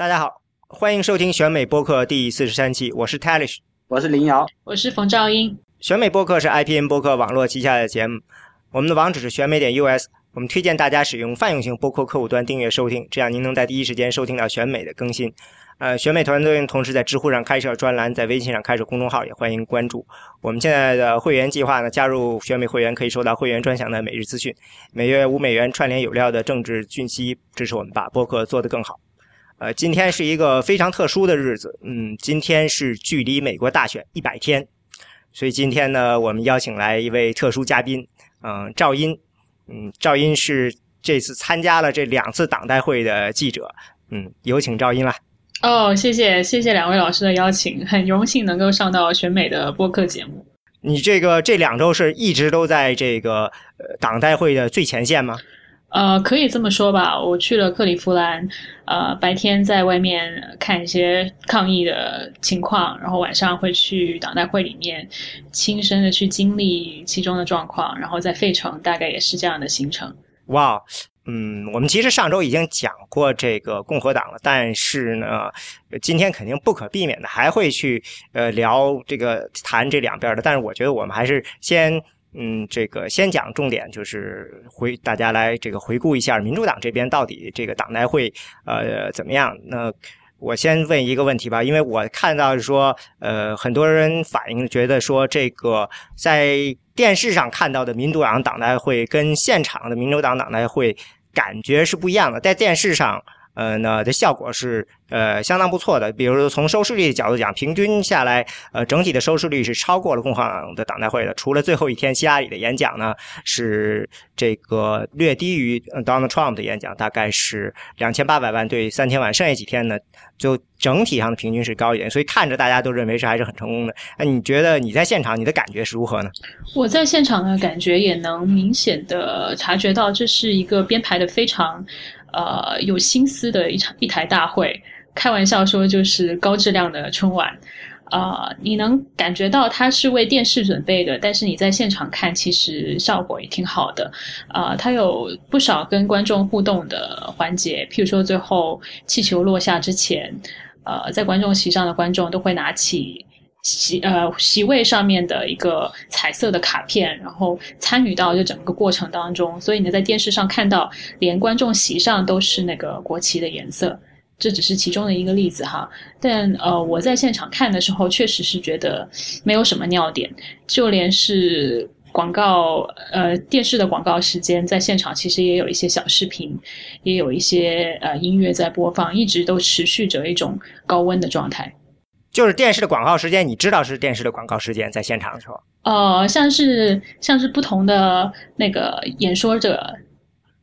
大家好，欢迎收听选美播客第四十三期，我是 Talish，我是林瑶，我是冯兆英。选美播客是 IPN 播客网络旗下的节目，我们的网址是选美点 US，我们推荐大家使用泛用型播客客户端订阅收听，这样您能在第一时间收听到选美的更新。呃，选美团队同时在知乎上开设专栏，在微信上开设公众号，也欢迎关注。我们现在的会员计划呢，加入选美会员可以收到会员专享的每日资讯，每月五美元串联有料的政治讯息，支持我们把播客做得更好。呃，今天是一个非常特殊的日子，嗯，今天是距离美国大选一百天，所以今天呢，我们邀请来一位特殊嘉宾，嗯，赵英，嗯，赵英是这次参加了这两次党代会的记者，嗯，有请赵英啦。哦，谢谢谢谢两位老师的邀请，很荣幸能够上到选美的播客节目。你这个这两周是一直都在这个呃党代会的最前线吗？呃，可以这么说吧，我去了克利夫兰，呃，白天在外面看一些抗议的情况，然后晚上会去党代会里面亲身的去经历其中的状况，然后在费城大概也是这样的行程。哇，嗯，我们其实上周已经讲过这个共和党了，但是呢，今天肯定不可避免的还会去呃聊这个谈这两边的，但是我觉得我们还是先。嗯，这个先讲重点，就是回大家来这个回顾一下民主党这边到底这个党代会呃怎么样？那我先问一个问题吧，因为我看到说呃很多人反映觉得说这个在电视上看到的民主党党代会跟现场的民主党党代会感觉是不一样的，在电视上。呃，那的效果是呃相当不错的。比如说从收视率的角度讲，平均下来，呃，整体的收视率是超过了共和党的党代会的。除了最后一天希拉里的演讲呢，是这个略低于 Donald Trump 的演讲，大概是两千八百万对三千万。剩下几天呢，就整体上的平均是高一点，所以看着大家都认为是还是很成功的。那你觉得你在现场你的感觉是如何呢？我在现场的感觉也能明显的察觉到，这是一个编排的非常。呃，有心思的一场一台大会，开玩笑说就是高质量的春晚。啊，你能感觉到它是为电视准备的，但是你在现场看，其实效果也挺好的。啊，它有不少跟观众互动的环节，譬如说最后气球落下之前，呃，在观众席上的观众都会拿起。席呃席位上面的一个彩色的卡片，然后参与到这整个过程当中，所以你在电视上看到，连观众席上都是那个国旗的颜色，这只是其中的一个例子哈。但呃我在现场看的时候，确实是觉得没有什么尿点，就连是广告呃电视的广告时间，在现场其实也有一些小视频，也有一些呃音乐在播放，一直都持续着一种高温的状态。就是电视的广告时间，你知道是电视的广告时间，在现场的时候。呃，像是像是不同的那个演说者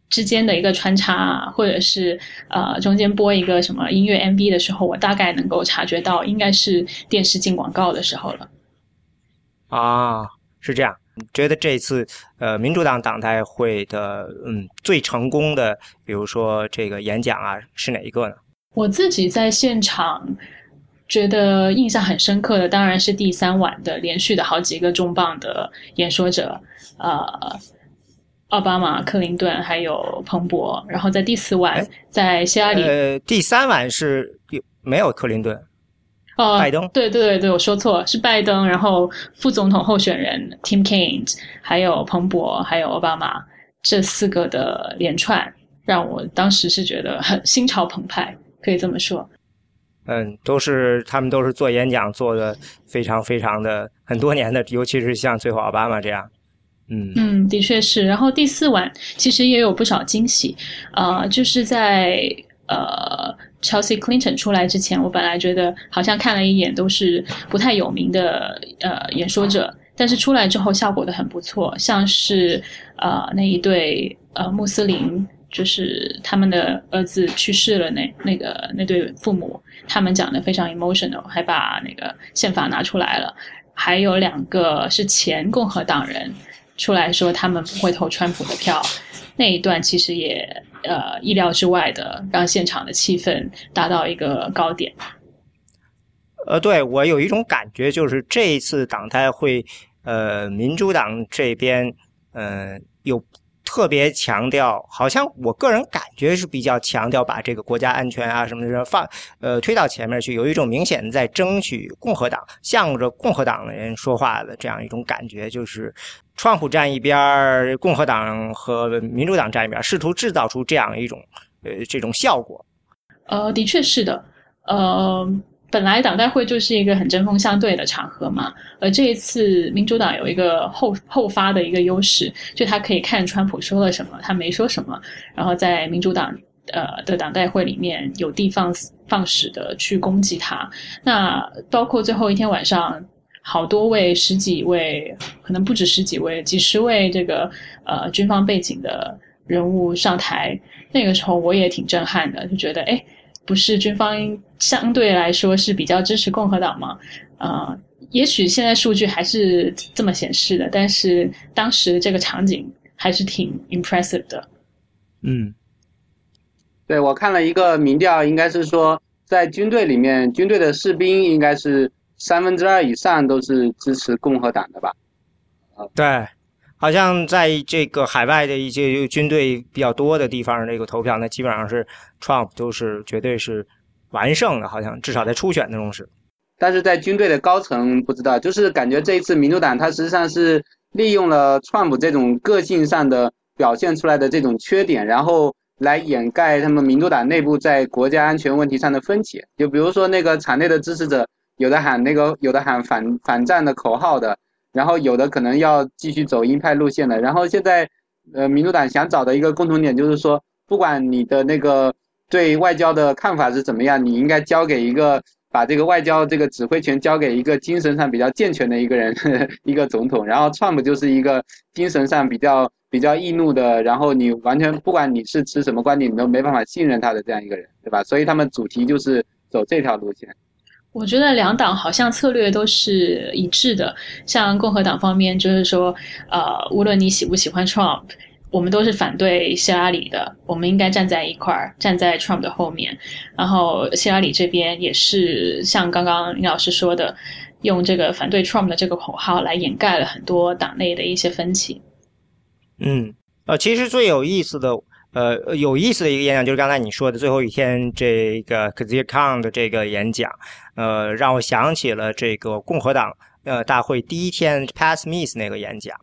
之间的一个穿插，或者是呃中间播一个什么音乐 MV 的时候，我大概能够察觉到，应该是电视进广告的时候了。啊，是这样。觉得这次呃民主党党代会的嗯最成功的，比如说这个演讲啊，是哪一个呢？我自己在现场。觉得印象很深刻的当然是第三晚的连续的好几个重磅的演说者，呃，奥巴马、克林顿还有彭博。然后在第四晚，在希拉里。呃，第三晚是有没有克林顿？哦，拜登。对对对对，我说错，是拜登。然后副总统候选人 Tim Kaine，还有彭博，还有奥巴马这四个的连串，让我当时是觉得很心潮澎湃，可以这么说。嗯，都是他们都是做演讲做的非常非常的很多年的，尤其是像最后奥巴马这样，嗯嗯，的确是。然后第四晚其实也有不少惊喜，呃，就是在呃 Chelsea Clinton 出来之前，我本来觉得好像看了一眼都是不太有名的呃演说者，但是出来之后效果都很不错，像是呃那一对呃穆斯林。就是他们的儿子去世了，那那个那对父母，他们讲的非常 emotional，还把那个宪法拿出来了。还有两个是前共和党人出来说他们不会投川普的票，那一段其实也呃意料之外的，让现场的气氛达到一个高点。呃，对我有一种感觉，就是这一次党代会，呃，民主党这边，呃，有。特别强调，好像我个人感觉是比较强调把这个国家安全啊什么的放呃推到前面去，有一种明显的在争取共和党，向着共和党的人说话的这样一种感觉，就是川普站一边，共和党和民主党站一边，试图制造出这样一种呃这种效果。呃，的确是的，呃。本来党代会就是一个很针锋相对的场合嘛，而这一次民主党有一个后后发的一个优势，就他可以看川普说了什么，他没说什么，然后在民主党呃的党代会里面有地放放矢的去攻击他。那包括最后一天晚上，好多位十几位，可能不止十几位，几十位这个呃军方背景的人物上台，那个时候我也挺震撼的，就觉得哎。不是军方相对来说是比较支持共和党吗？啊，也许现在数据还是这么显示的，但是当时这个场景还是挺 impressive 的。嗯，对我看了一个民调，应该是说在军队里面，军队的士兵应该是三分之二以上都是支持共和党的吧？对。好像在这个海外的一些军队比较多的地方，这个投票那基本上是 Trump 都是绝对是完胜的，好像至少在初选那种是。但是在军队的高层不知道，就是感觉这一次民主党它实际上是利用了 Trump 这种个性上的表现出来的这种缺点，然后来掩盖他们民主党内部在国家安全问题上的分歧。就比如说那个场内的支持者，有的喊那个，有的喊反反战的口号的。然后有的可能要继续走鹰派路线的，然后现在，呃，民主党想找的一个共同点就是说，不管你的那个对外交的看法是怎么样，你应该交给一个把这个外交这个指挥权交给一个精神上比较健全的一个人，呵 呵一个总统。然后 Trump 就是一个精神上比较比较易怒的，然后你完全不管你是持什么观点，你都没办法信任他的这样一个人，对吧？所以他们主题就是走这条路线。我觉得两党好像策略都是一致的。像共和党方面，就是说，呃，无论你喜不喜欢 Trump，我们都是反对希拉里的，我们应该站在一块儿，站在 Trump 的后面。然后希拉里这边也是像刚刚林老师说的，用这个反对 Trump 的这个口号来掩盖了很多党内的一些分歧。嗯，呃，其实最有意思的。呃，有意思的一个演讲就是刚才你说的最后一天这个 Kazir Khan 的这个演讲，呃，让我想起了这个共和党呃大会第一天 Pass Miss 那个演讲，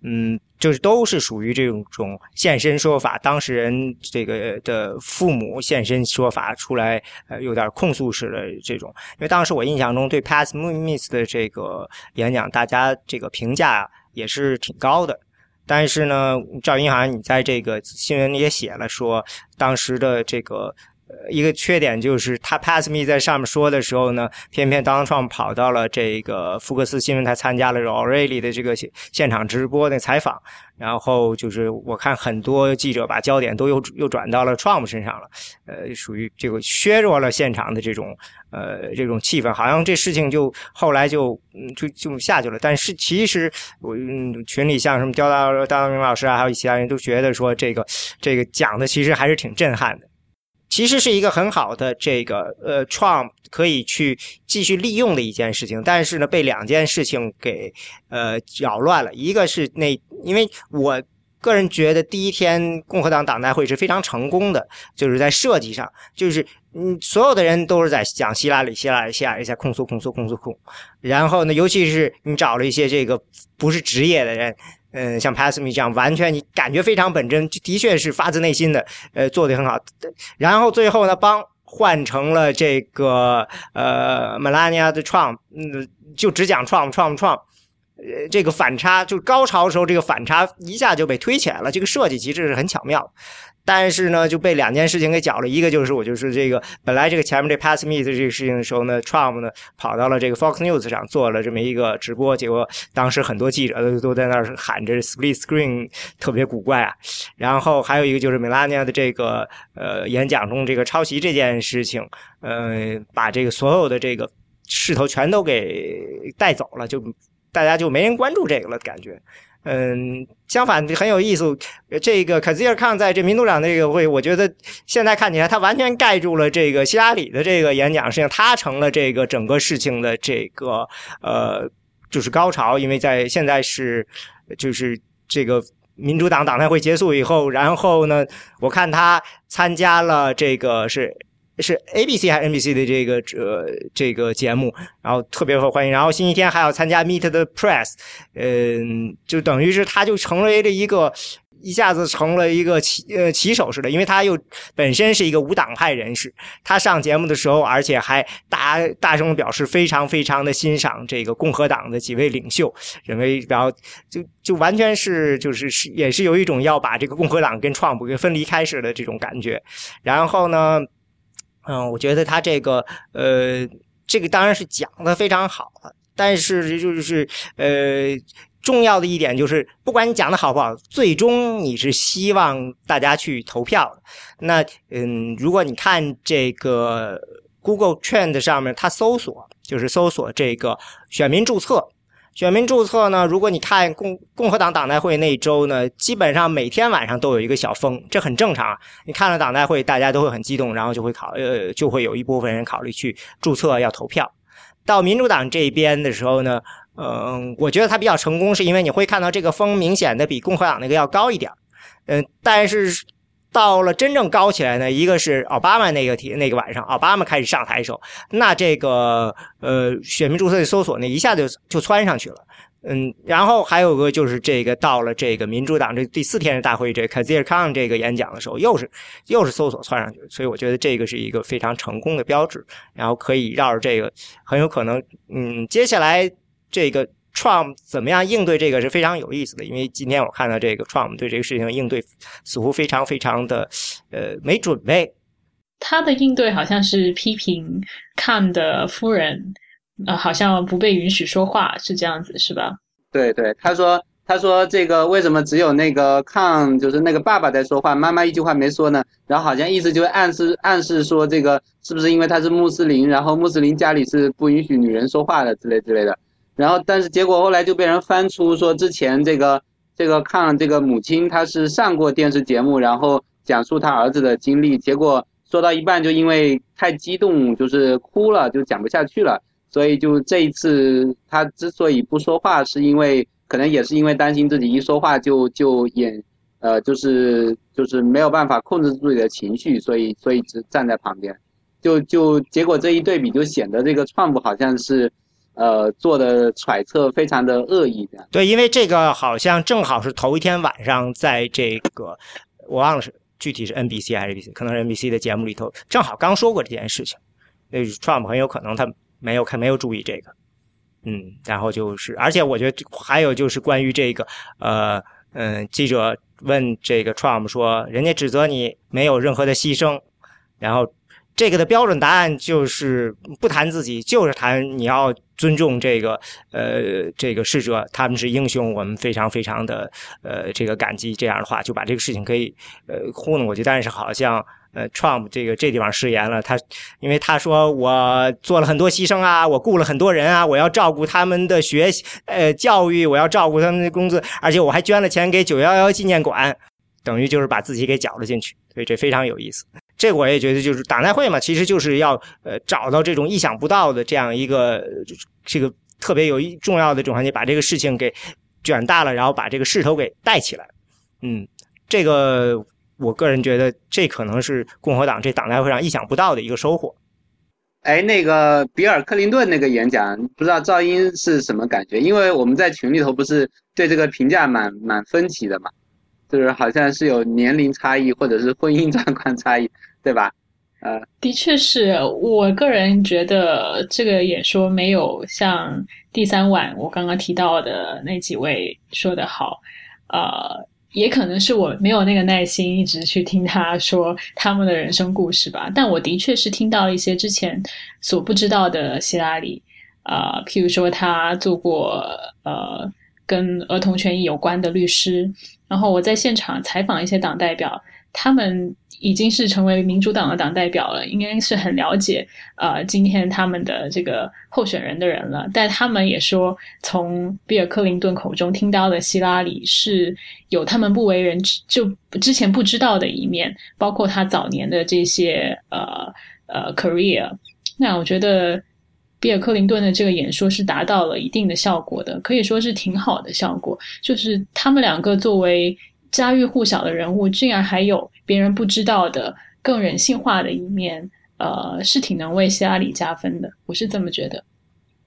嗯，就是都是属于这种现身说法，当事人这个的父母现身说法出来，呃，有点控诉式的这种。因为当时我印象中对 Pass Miss 的这个演讲，大家这个评价也是挺高的。但是呢，赵银行，你在这个新闻里也写了，说当时的这个一个缺点就是他 pass me 在上面说的时候呢，偏偏当创跑到了这个福克斯新闻台参加了 O'Reilly 的这个现场直播的采访。然后就是我看很多记者把焦点都又又转到了 Trump 身上了，呃，属于这个削弱了现场的这种呃这种气氛，好像这事情就后来就就就下去了。但是其实我嗯群里像什么刁大刁大明老师啊，还有其他人都觉得说这个这个讲的其实还是挺震撼的。其实是一个很好的这个呃，Trump 可以去继续利用的一件事情，但是呢，被两件事情给呃扰乱了。一个是那，因为我个人觉得第一天共和党党代会是非常成功的，就是在设计上，就是嗯，所有的人都是在讲希拉里，希拉里，希拉里在控诉，控诉，控诉，控。然后呢，尤其是你找了一些这个不是职业的人。嗯，像 Passme 这样，完全你感觉非常本真，的确是发自内心的，呃，做的很好。然后最后呢，帮换成了这个呃 Melania 的创嗯，就只讲创创创呃，这个反差就高潮的时候，这个反差一下就被推起来了。这个设计其实是很巧妙。但是呢，就被两件事情给搅了。一个就是我就是这个本来这个前面这 Pass Me 的这个事情的时候呢，Trump 呢跑到了这个 Fox News 上做了这么一个直播，结果当时很多记者都都在那儿喊着 Split Screen，特别古怪啊。然后还有一个就是 Melania 的这个呃演讲中这个抄袭这件事情，呃，把这个所有的这个势头全都给带走了，就大家就没人关注这个了，感觉。嗯，相反很有意思。这个卡兹尔康在这民主党这个会，我觉得现在看起来他完全盖住了这个希拉里的这个演讲，实际上他成了这个整个事情的这个呃，就是高潮。因为在现在是就是这个民主党党代会结束以后，然后呢，我看他参加了这个是是 ABC 还是 NBC 的这个呃这个节目，然后特别受欢迎。然后星期天还要参加 Meet the Press，嗯，就等于是他就成为了一个。一下子成了一个骑呃骑手似的，因为他又本身是一个无党派人士，他上节目的时候，而且还大大声表示非常非常的欣赏这个共和党的几位领袖，认为然后就就完全是就是是也是有一种要把这个共和党跟创普给分离开似的这种感觉。然后呢，嗯，我觉得他这个呃这个当然是讲的非常好了，但是就是呃。重要的一点就是，不管你讲的好不好，最终你是希望大家去投票。那嗯，如果你看这个 Google Trend 上面，它搜索就是搜索这个选民注册。选民注册呢，如果你看共共和党党代会那一周呢，基本上每天晚上都有一个小峰，这很正常。你看了党代会，大家都会很激动，然后就会考呃，就会有一部分人考虑去注册要投票。到民主党这边的时候呢？嗯，我觉得他比较成功，是因为你会看到这个风明显的比共和党那个要高一点嗯，但是到了真正高起来呢，一个是奥巴马那个题那个晚上，奥巴马开始上台的时候，那这个呃选民注册的搜索呢一下就就窜上去了。嗯，然后还有个就是这个到了这个民主党这第四天的大会，这 Kazir Khan 这个演讲的时候，又是又是搜索窜上去，所以我觉得这个是一个非常成功的标志，然后可以绕着这个很有可能，嗯，接下来。这个 Trump 怎么样应对这个是非常有意思的，因为今天我看到这个 Trump 对这个事情应对似乎非常非常的呃没准备。他的应对好像是批评 Khan 的夫人，呃，好像不被允许说话，是这样子是吧？对对，他说他说这个为什么只有那个 Khan 就是那个爸爸在说话，妈妈一句话没说呢？然后好像意思就暗示暗示说这个是不是因为他是穆斯林，然后穆斯林家里是不允许女人说话的之类之类的。然后，但是结果后来就被人翻出说，之前这个这个看这个母亲，她是上过电视节目，然后讲述她儿子的经历，结果说到一半就因为太激动，就是哭了，就讲不下去了。所以就这一次他之所以不说话，是因为可能也是因为担心自己一说话就就演，呃，就是就是没有办法控制自己的情绪，所以所以只站在旁边，就就结果这一对比就显得这个创 u 好像是。呃，做的揣测非常的恶意的。对，因为这个好像正好是头一天晚上，在这个我忘了是具体是 NBC 还是 B C，可能是 NBC 的节目里头，正好刚说过这件事情。那 Trump 很有可能他没有看没有注意这个，嗯，然后就是，而且我觉得还有就是关于这个，呃，嗯，记者问这个 Trump 说，人家指责你没有任何的牺牲，然后。这个的标准答案就是不谈自己，就是谈你要尊重这个呃这个逝者，他们是英雄，我们非常非常的呃这个感激。这样的话就把这个事情可以呃糊弄过去。但是好像呃 Trump 这个这地方失言了，他因为他说我做了很多牺牲啊，我雇了很多人啊，我要照顾他们的学呃教育，我要照顾他们的工资，而且我还捐了钱给九幺幺纪念馆，等于就是把自己给搅了进去，所以这非常有意思。这我也觉得，就是党代会嘛，其实就是要呃找到这种意想不到的这样一个这个特别有一重要的这种环节，把这个事情给卷大了，然后把这个势头给带起来。嗯，这个我个人觉得，这可能是共和党这党代会上意想不到的一个收获。哎，那个比尔·克林顿那个演讲，不知道赵英是什么感觉？因为我们在群里头不是对这个评价蛮蛮分歧的嘛，就是好像是有年龄差异，或者是婚姻状况差异。对吧？呃，的确是我个人觉得这个演说没有像第三晚我刚刚提到的那几位说的好，呃，也可能是我没有那个耐心一直去听他说他们的人生故事吧。但我的确是听到一些之前所不知道的希拉里，啊，譬如说他做过呃跟儿童权益有关的律师，然后我在现场采访一些党代表，他们。已经是成为民主党的党代表了，应该是很了解呃今天他们的这个候选人的人了。但他们也说，从比尔·克林顿口中听到的希拉里是有他们不为人知就之前不知道的一面，包括他早年的这些呃呃 career。那我觉得比尔·克林顿的这个演说是达到了一定的效果的，可以说是挺好的效果。就是他们两个作为家喻户晓的人物，竟然还有别人不知道的更人性化的一面，呃，是挺能为希拉里加分的。我是这么觉得。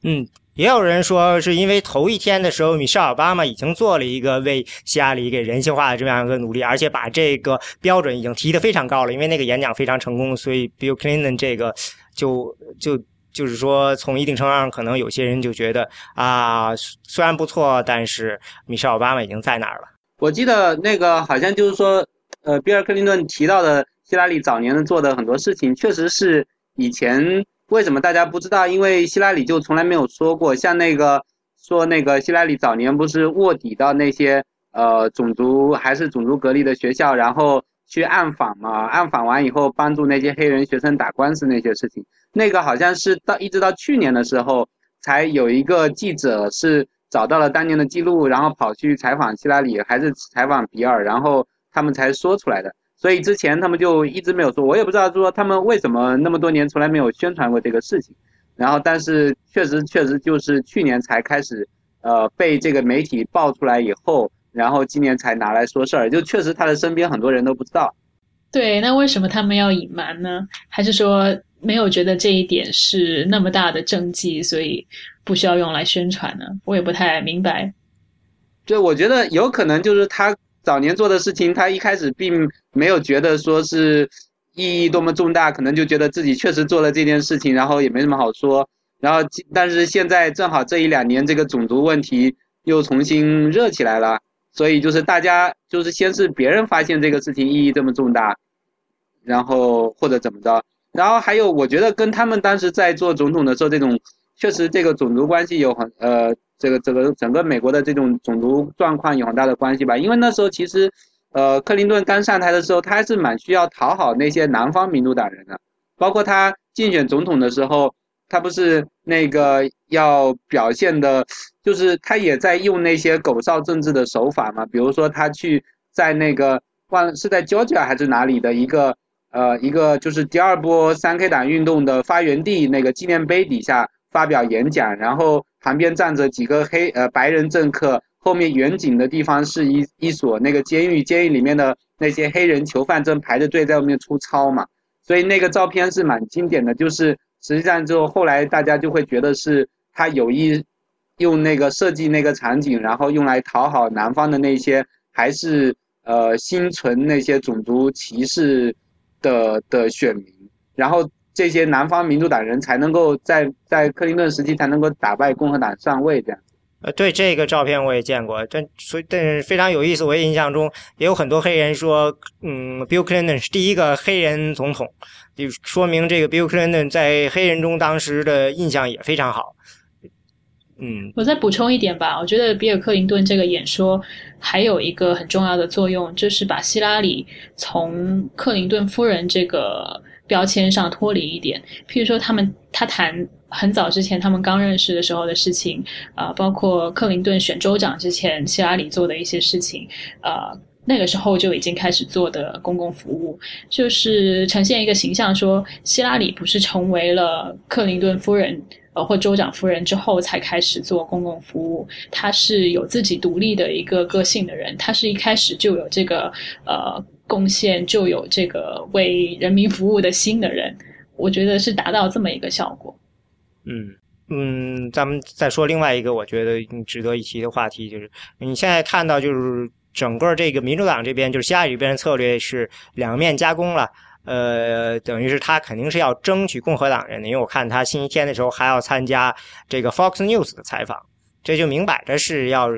嗯，也有人说是因为头一天的时候，米歇尔·奥巴马已经做了一个为希拉里给人性化的这么样一个努力，而且把这个标准已经提得非常高了。因为那个演讲非常成功，所以 Bill Clinton 这个就就就是说，从一定程度上，可能有些人就觉得啊，虽然不错，但是米歇尔·奥巴马已经在那儿了。我记得那个好像就是说，呃，比尔·克林顿提到的希拉里早年做的很多事情，确实是以前。为什么大家不知道？因为希拉里就从来没有说过，像那个说那个希拉里早年不是卧底到那些呃种族还是种族隔离的学校，然后去暗访嘛？暗访完以后帮助那些黑人学生打官司那些事情，那个好像是到一直到去年的时候，才有一个记者是找到了当年的记录，然后跑去采访希拉里还是采访比尔，然后他们才说出来的。所以之前他们就一直没有说，我也不知道说他们为什么那么多年从来没有宣传过这个事情。然后，但是确实确实就是去年才开始，呃，被这个媒体爆出来以后，然后今年才拿来说事儿。就确实他的身边很多人都不知道。对，那为什么他们要隐瞒呢？还是说没有觉得这一点是那么大的政绩，所以不需要用来宣传呢？我也不太明白。对，我觉得有可能就是他。早年做的事情，他一开始并没有觉得说是意义多么重大，可能就觉得自己确实做了这件事情，然后也没什么好说。然后，但是现在正好这一两年，这个种族问题又重新热起来了，所以就是大家就是先是别人发现这个事情意义这么重大，然后或者怎么着，然后还有我觉得跟他们当时在做总统的时候，这种确实这个种族关系有很呃。这个这个整个美国的这种种族状况有很大的关系吧，因为那时候其实，呃，克林顿刚上台的时候，他还是蛮需要讨好那些南方民主党人的，包括他竞选总统的时候，他不是那个要表现的，就是他也在用那些狗哨政治的手法嘛，比如说他去在那个忘是在 Georgia 还是哪里的一个呃一个就是第二波三 K 党运动的发源地那个纪念碑底下发表演讲，然后。旁边站着几个黑呃白人政客，后面远景的地方是一一所那个监狱，监狱里面的那些黑人囚犯正排着队在外面出操嘛，所以那个照片是蛮经典的。就是实际上就后来大家就会觉得是他有意用那个设计那个场景，然后用来讨好南方的那些还是呃心存那些种族歧视的的选民，然后。这些南方民主党人才能够在在克林顿时期才能够打败共和党上位，这样。呃，对这个照片我也见过，但所以但是非常有意思。我印象中也有很多黑人说，嗯，Bill Clinton 是第一个黑人总统，就说明这个 Bill Clinton 在黑人中当时的印象也非常好。嗯，我再补充一点吧，我觉得比尔·克林顿这个演说还有一个很重要的作用，就是把希拉里从克林顿夫人这个。标签上脱离一点，譬如说他们他谈很早之前他们刚认识的时候的事情，啊，包括克林顿选州长之前希拉里做的一些事情，呃，那个时候就已经开始做的公共服务，就是呈现一个形象，说希拉里不是成为了克林顿夫人呃或州长夫人之后才开始做公共服务，他是有自己独立的一个个性的人，他是一开始就有这个呃。贡献就有这个为人民服务的心的人，我觉得是达到这么一个效果。嗯嗯，咱们再说另外一个我觉得值得一提的话题，就是你现在看到就是整个这个民主党这边，就是希拉里这边的策略是两面加工了。呃，等于是他肯定是要争取共和党人的，因为我看他星期天的时候还要参加这个 Fox News 的采访，这就明摆着是要。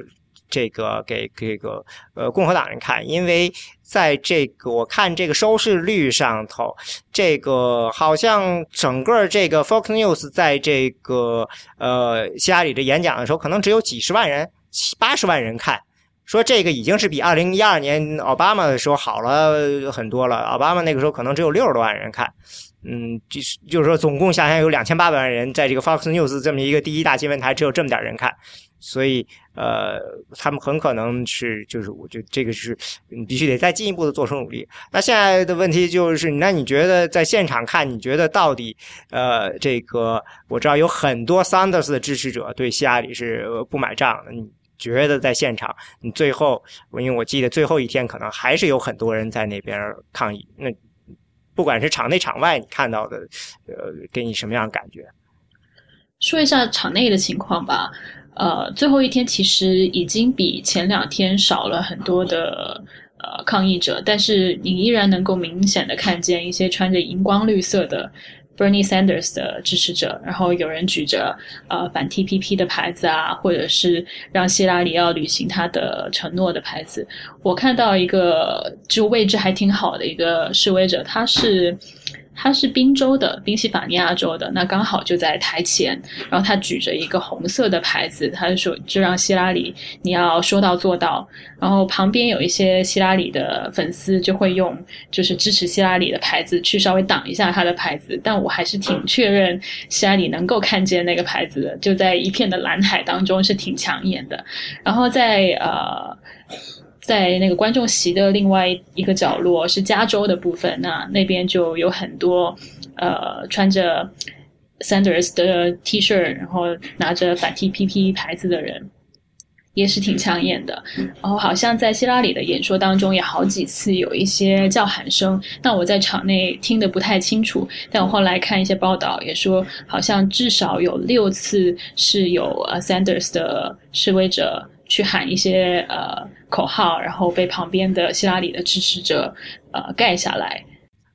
这个给这个呃共和党人看，因为在这个我看这个收视率上头，这个好像整个这个 Fox News 在这个呃希拉里的演讲的时候，可能只有几十万人、七八十万人看，说这个已经是比二零一二年奥巴马的时候好了很多了。奥巴马那个时候可能只有六十多万人看，嗯，就是就是说总共想想有两千八百万人在这个 Fox News 这么一个第一大新闻台，只有这么点人看。所以呃，他们很可能是就是我觉得这个是你必须得再进一步的做出努力。那现在的问题就是，那你觉得在现场看，你觉得到底呃这个我知道有很多 Sanders 的支持者对希拉里是不买账的，你。觉得在现场，你最后，因为我记得最后一天可能还是有很多人在那边抗议。那不管是场内场外，你看到的，呃，给你什么样的感觉？说一下场内的情况吧。呃，最后一天其实已经比前两天少了很多的呃抗议者，但是你依然能够明显的看见一些穿着荧光绿色的。Bernie Sanders 的支持者，然后有人举着呃反 TPP 的牌子啊，或者是让希拉里要履行他的承诺的牌子。我看到一个就位置还挺好的一个示威者，他是。他是宾州的，宾夕法尼亚州的，那刚好就在台前，然后他举着一个红色的牌子，他就说就让希拉里你要说到做到，然后旁边有一些希拉里的粉丝就会用就是支持希拉里的牌子去稍微挡一下他的牌子，但我还是挺确认希拉里能够看见那个牌子的，就在一片的蓝海当中是挺抢眼的，然后在呃。在那个观众席的另外一个角落是加州的部分，那那边就有很多呃穿着 Sanders 的 T 恤，然后拿着反 TPP 牌子的人，也是挺抢眼的。然后好像在希拉里的演说当中，也好几次有一些叫喊声，那我在场内听得不太清楚，但我后来看一些报道也说，好像至少有六次是有呃 Sanders 的示威者。去喊一些呃口号，然后被旁边的希拉里的支持者呃盖下来，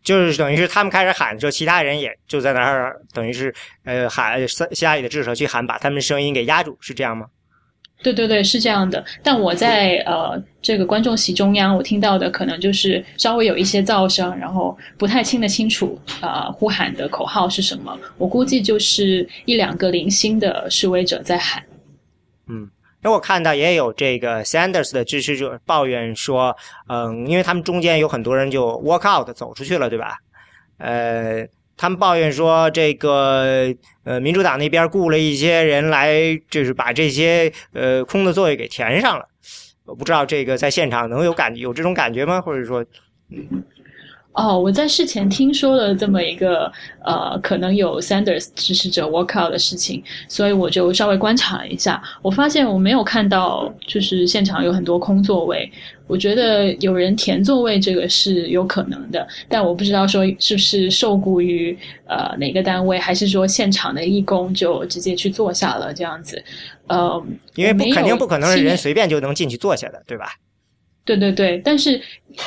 就是等于是他们开始喊的时候，其他人也就在那儿，等于是呃喊希希拉里的支持者去喊，把他们声音给压住，是这样吗？对对对，是这样的。但我在呃这个观众席中央，我听到的可能就是稍微有一些噪声，然后不太听得清楚啊呼喊的口号是什么。我估计就是一两个零星的示威者在喊。嗯。因为我看到也有这个 Sanders 的支持者抱怨说，嗯，因为他们中间有很多人就 walk out 走出去了，对吧？呃，他们抱怨说，这个呃，民主党那边雇了一些人来，就是把这些呃空的座位给填上了。我不知道这个在现场能有感有这种感觉吗？或者说？嗯哦，我在事前听说了这么一个呃，可能有 Sanders 支持者 walk out 的事情，所以我就稍微观察了一下。我发现我没有看到，就是现场有很多空座位。我觉得有人填座位这个是有可能的，但我不知道说是不是受雇于呃哪个单位，还是说现场的义工就直接去坐下了这样子。呃，因为不肯定不可能是人随便就能进去坐下的，对吧？对对对，但是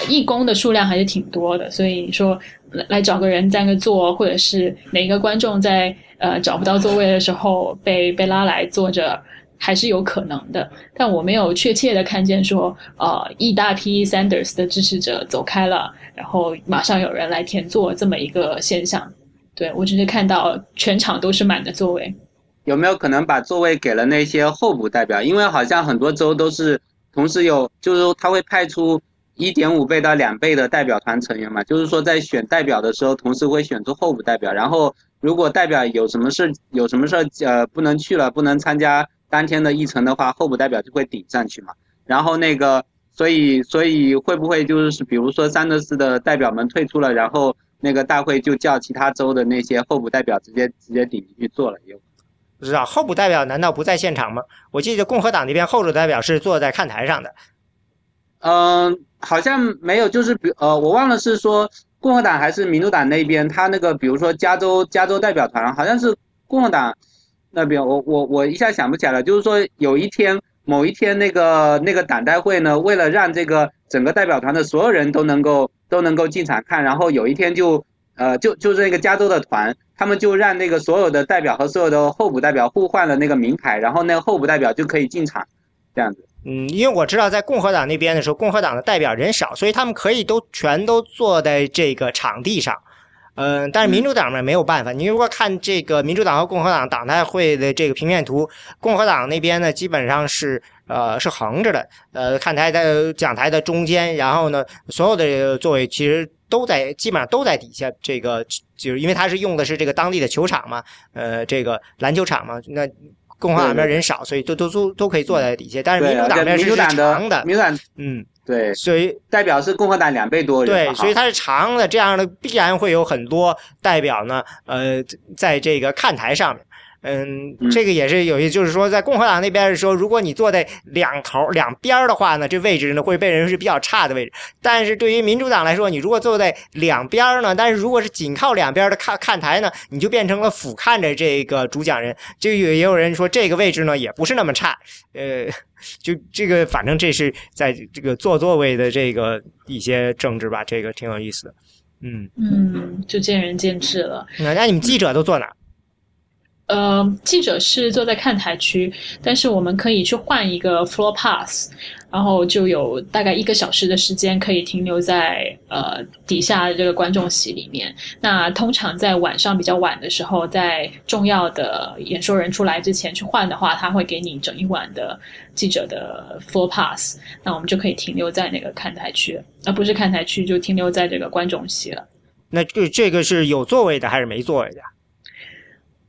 义工的数量还是挺多的，所以你说来找个人占个座，或者是哪个观众在呃找不到座位的时候被被拉来坐着，还是有可能的。但我没有确切的看见说，呃，一大批 Sanders 的支持者走开了，然后马上有人来填座这么一个现象。对我只是看到全场都是满的座位。有没有可能把座位给了那些候补代表？因为好像很多州都是。同时有，就是说他会派出一点五倍到两倍的代表团成员嘛，就是说在选代表的时候，同时会选出候补代表。然后如果代表有什么事，有什么事呃不能去了，不能参加当天的议程的话，候补代表就会顶上去嘛。然后那个，所以所以会不会就是比如说三德斯的代表们退出了，然后那个大会就叫其他州的那些候补代表直接直接顶进去做了？有。不知道候补代表难道不在现场吗？我记得共和党那边候补代表是坐在看台上的。嗯，好像没有，就是比呃，我忘了是说共和党还是民主党那边，他那个比如说加州加州代表团，好像是共和党那边，我我我一下想不起来了。就是说有一天某一天那个那个党代会呢，为了让这个整个代表团的所有人都能够都能够进场看，然后有一天就呃就就是那个加州的团。他们就让那个所有的代表和所有的候补代表互换了那个名牌，然后那个候补代表就可以进场，这样子。嗯，因为我知道在共和党那边的时候，共和党的代表人少，所以他们可以都全都坐在这个场地上。嗯，但是民主党呢没有办法。你如果看这个民主党和共和党党代会的这个平面图，共和党那边呢基本上是呃是横着的，呃看台在讲台的中间，然后呢所有的座位其实。都在基本上都在底下，这个就是因为他是用的是这个当地的球场嘛，呃，这个篮球场嘛，那共和党那边人少，所以都都都都可以坐在底下。但是民主党那边是民主党长的，民主党嗯，对，所以代表是共和党两倍多人。对，所以它是长的，这样的必然会有很多代表呢，呃，在这个看台上面。嗯，这个也是有些，就是说，在共和党那边的时候，如果你坐在两头两边的话呢，这位置呢会被人是比较差的位置。但是对于民主党来说，你如果坐在两边呢，但是如果是紧靠两边的看看台呢，你就变成了俯瞰着这个主讲人。就有也有人说，这个位置呢也不是那么差。呃，就这个，反正这是在这个坐座位的这个一些政治吧，这个挺有意思的。嗯嗯，就见仁见智了。那那你们记者都坐哪？呃，记者是坐在看台区，但是我们可以去换一个 floor pass，然后就有大概一个小时的时间可以停留在呃底下这个观众席里面。那通常在晚上比较晚的时候，在重要的演说人出来之前去换的话，他会给你整一晚的记者的 floor pass，那我们就可以停留在那个看台区，而不是看台区就停留在这个观众席了。那这这个是有座位的还是没座位的？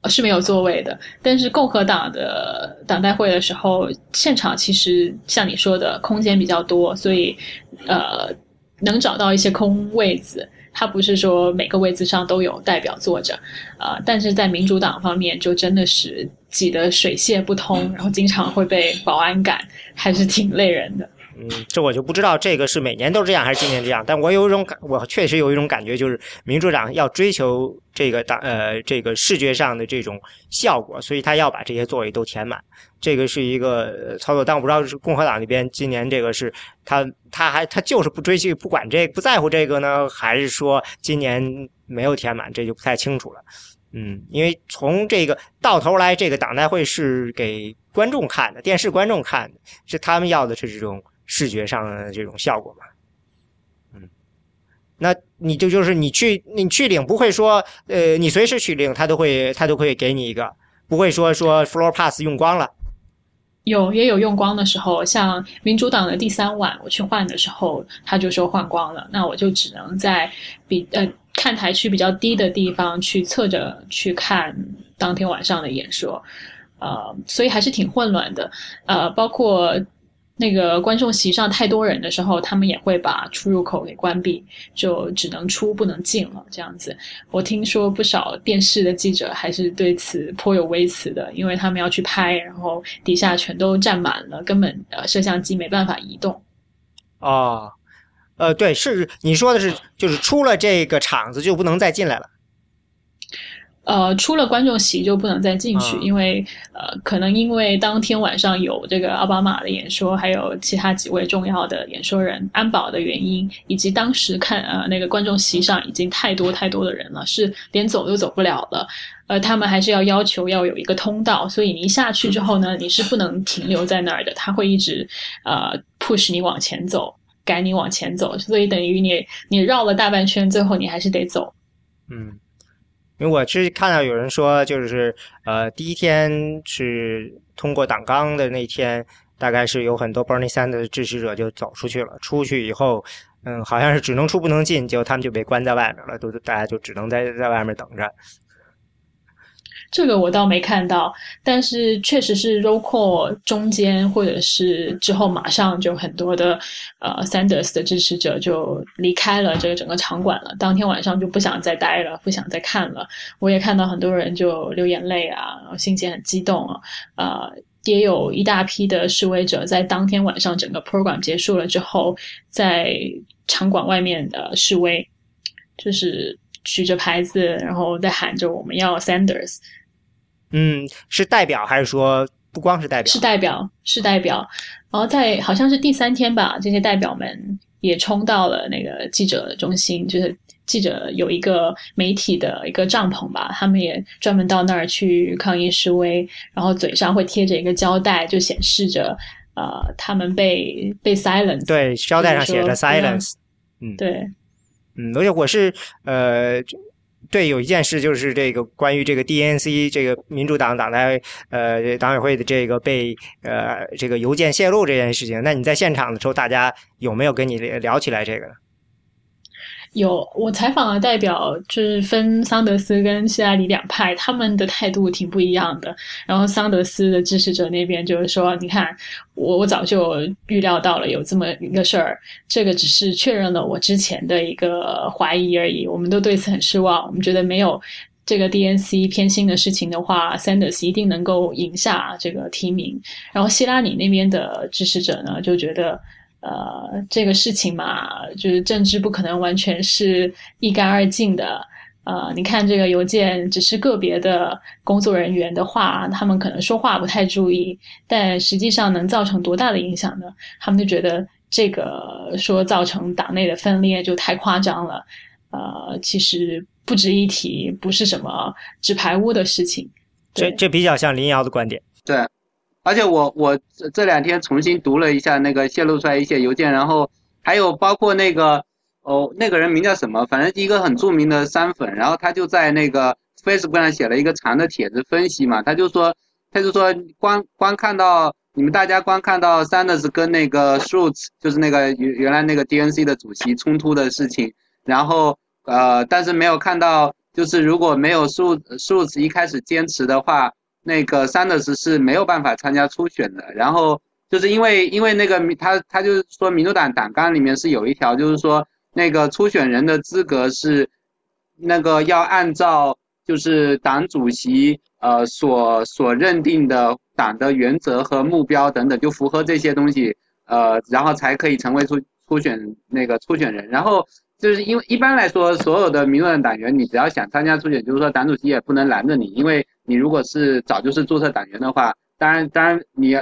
是没有座位的，但是共和党的党代会的时候，现场其实像你说的，空间比较多，所以呃能找到一些空位子。它不是说每个位子上都有代表坐着，啊，但是在民主党方面就真的是挤得水泄不通，然后经常会被保安赶，还是挺累人的。嗯，这我就不知道这个是每年都这样还是今年这样，但我有一种感，我确实有一种感觉，就是民主党要追求这个党呃这个视觉上的这种效果，所以他要把这些座位都填满，这个是一个操作。但我不知道是共和党那边今年这个是他他还他就是不追求不管这不在乎这个呢，还是说今年没有填满，这就不太清楚了。嗯，因为从这个到头来，这个党代会是给观众看的，电视观众看的，是他们要的是这种。视觉上的这种效果嘛，嗯，那你就就是你去你去领不会说呃你随时去领他都会他都会给你一个不会说说 floor pass 用光了，有也有用光的时候，像民主党的第三晚我去换的时候，他就说换光了，那我就只能在比呃看台区比较低的地方去侧着去看当天晚上的演说，呃，所以还是挺混乱的，呃，包括。那个观众席上太多人的时候，他们也会把出入口给关闭，就只能出不能进了。这样子，我听说不少电视的记者还是对此颇有微词的，因为他们要去拍，然后底下全都站满了，根本呃摄像机没办法移动。哦，呃，对，是你说的是，就是出了这个场子就不能再进来了。呃，出了观众席就不能再进去，因为呃，可能因为当天晚上有这个奥巴马的演说，还有其他几位重要的演说人安保的原因，以及当时看呃那个观众席上已经太多太多的人了，是连走都走不了了。呃，他们还是要要求要有一个通道，所以你一下去之后呢，你是不能停留在那儿的，他会一直呃 push 你往前走，赶你往前走，所以等于你你绕了大半圈，最后你还是得走。嗯。因为我是看到有人说，就是呃，第一天是通过党纲的那天，大概是有很多 Bernie 三的支持者就走出去了。出去以后，嗯，好像是只能出不能进，结果他们就被关在外面了，都大家就只能在在外面等着。这个我倒没看到，但是确实是 Rocko 中间或者是之后马上就很多的呃 Sanders 的支持者就离开了这个整个场馆了，当天晚上就不想再待了，不想再看了。我也看到很多人就流眼泪啊，然后心情很激动啊，呃，也有一大批的示威者在当天晚上整个 program 结束了之后，在场馆外面的示威，就是举着牌子，然后在喊着我们要 Sanders。嗯，是代表还是说不光是代表？是代表，是代表。然后在好像是第三天吧，这些代表们也冲到了那个记者中心，就是记者有一个媒体的一个帐篷吧，他们也专门到那儿去抗议示威，然后嘴上会贴着一个胶带，就显示着呃他们被被 silence。对，胶带上写着 silence。嗯，对，嗯，而且我是呃。对，有一件事就是这个关于这个 DNC 这个民主党党代呃党委会的这个被呃这个邮件泄露这件事情。那你在现场的时候，大家有没有跟你聊起来这个呢？有我采访的代表，就是分桑德斯跟希拉里两派，他们的态度挺不一样的。然后桑德斯的支持者那边就是说，你看，我我早就预料到了有这么一个事儿，这个只是确认了我之前的一个怀疑而已。我们都对此很失望，我们觉得没有这个 DNC 偏心的事情的话，Sanders 一定能够赢下这个提名。然后希拉里那边的支持者呢，就觉得。呃，这个事情嘛，就是政治不可能完全是一干二净的。呃，你看这个邮件，只是个别的工作人员的话，他们可能说话不太注意，但实际上能造成多大的影响呢？他们就觉得这个说造成党内的分裂就太夸张了。呃，其实不值一提，不是什么纸牌屋的事情。这这比较像林瑶的观点。对。而且我我这这两天重新读了一下那个泄露出来一些邮件，然后还有包括那个哦那个人名叫什么，反正一个很著名的山粉，然后他就在那个 Facebook 上写了一个长的帖子分析嘛，他就说他就说光光看到你们大家光看到 Sanders 跟那个 Schultz 就是那个原原来那个 DNC 的主席冲突的事情，然后呃但是没有看到就是如果没有 Schultz Schultz 一开始坚持的话。那个桑德斯是没有办法参加初选的，然后就是因为因为那个他他就是说民主党党纲里面是有一条，就是说那个初选人的资格是那个要按照就是党主席呃所所认定的党的原则和目标等等，就符合这些东西呃，然后才可以成为初初选那个初选人，然后。就是因为一般来说，所有的民主党党员，你只要想参加初选，就是说党主席也不能拦着你，因为你如果是早就是注册党员的话，当然当然你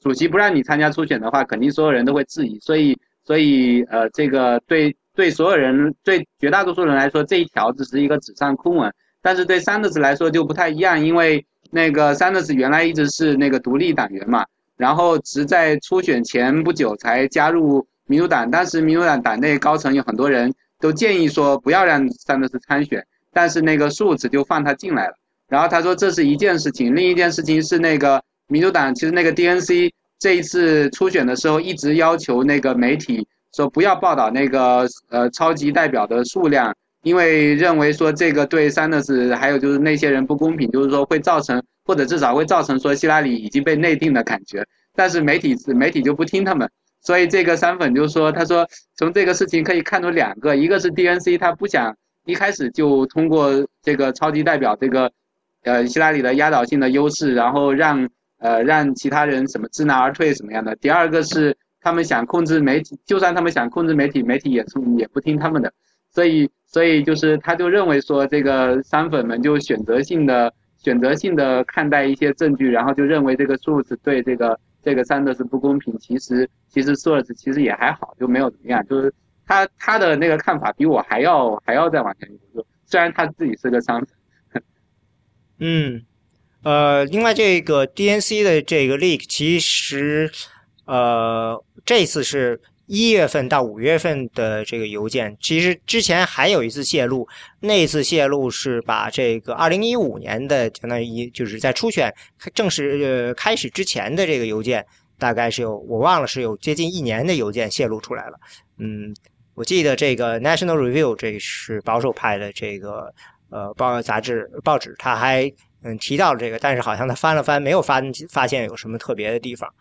主席不让你参加初选的话，肯定所有人都会质疑，所以所以呃这个对对所有人对绝大多数人来说，这一条只是一个纸上空文，但是对 Sanders 来说就不太一样，因为那个 Sanders 原来一直是那个独立党员嘛，然后只在初选前不久才加入。民主党当时，民主党党内高层有很多人都建议说不要让 Sanders 参选，但是那个数字就放他进来了。然后他说这是一件事情，另一件事情是那个民主党其实那个 DNC 这一次初选的时候一直要求那个媒体说不要报道那个呃超级代表的数量，因为认为说这个对 Sanders 还有就是那些人不公平，就是说会造成或者至少会造成说希拉里已经被内定的感觉。但是媒体媒体就不听他们。所以这个三粉就说，他说从这个事情可以看出两个，一个是 DNC 他不想一开始就通过这个超级代表这个，呃希拉里的压倒性的优势，然后让呃让其他人什么知难而退什么样的。第二个是他们想控制媒体，就算他们想控制媒体，媒体也是也不听他们的。所以所以就是他就认为说这个三粉们就选择性的选择性的看待一些证据，然后就认为这个数字对这个。这个三的是不公平，其实其实索尔兹其实也还好，就没有怎么样。就是他他的那个看法比我还要还要再往前一步。虽然他自己是个三粉，嗯，呃，另外这个 DNC 的这个 leak 其实呃这次是。一月份到五月份的这个邮件，其实之前还有一次泄露，那次泄露是把这个二零一五年的相当于就是在初选正式呃开始之前的这个邮件，大概是有我忘了是有接近一年的邮件泄露出来了。嗯，我记得这个 National Review 这是保守派的这个呃报杂志报纸，他还嗯提到了这个，但是好像他翻了翻，没有发发现有什么特别的地方。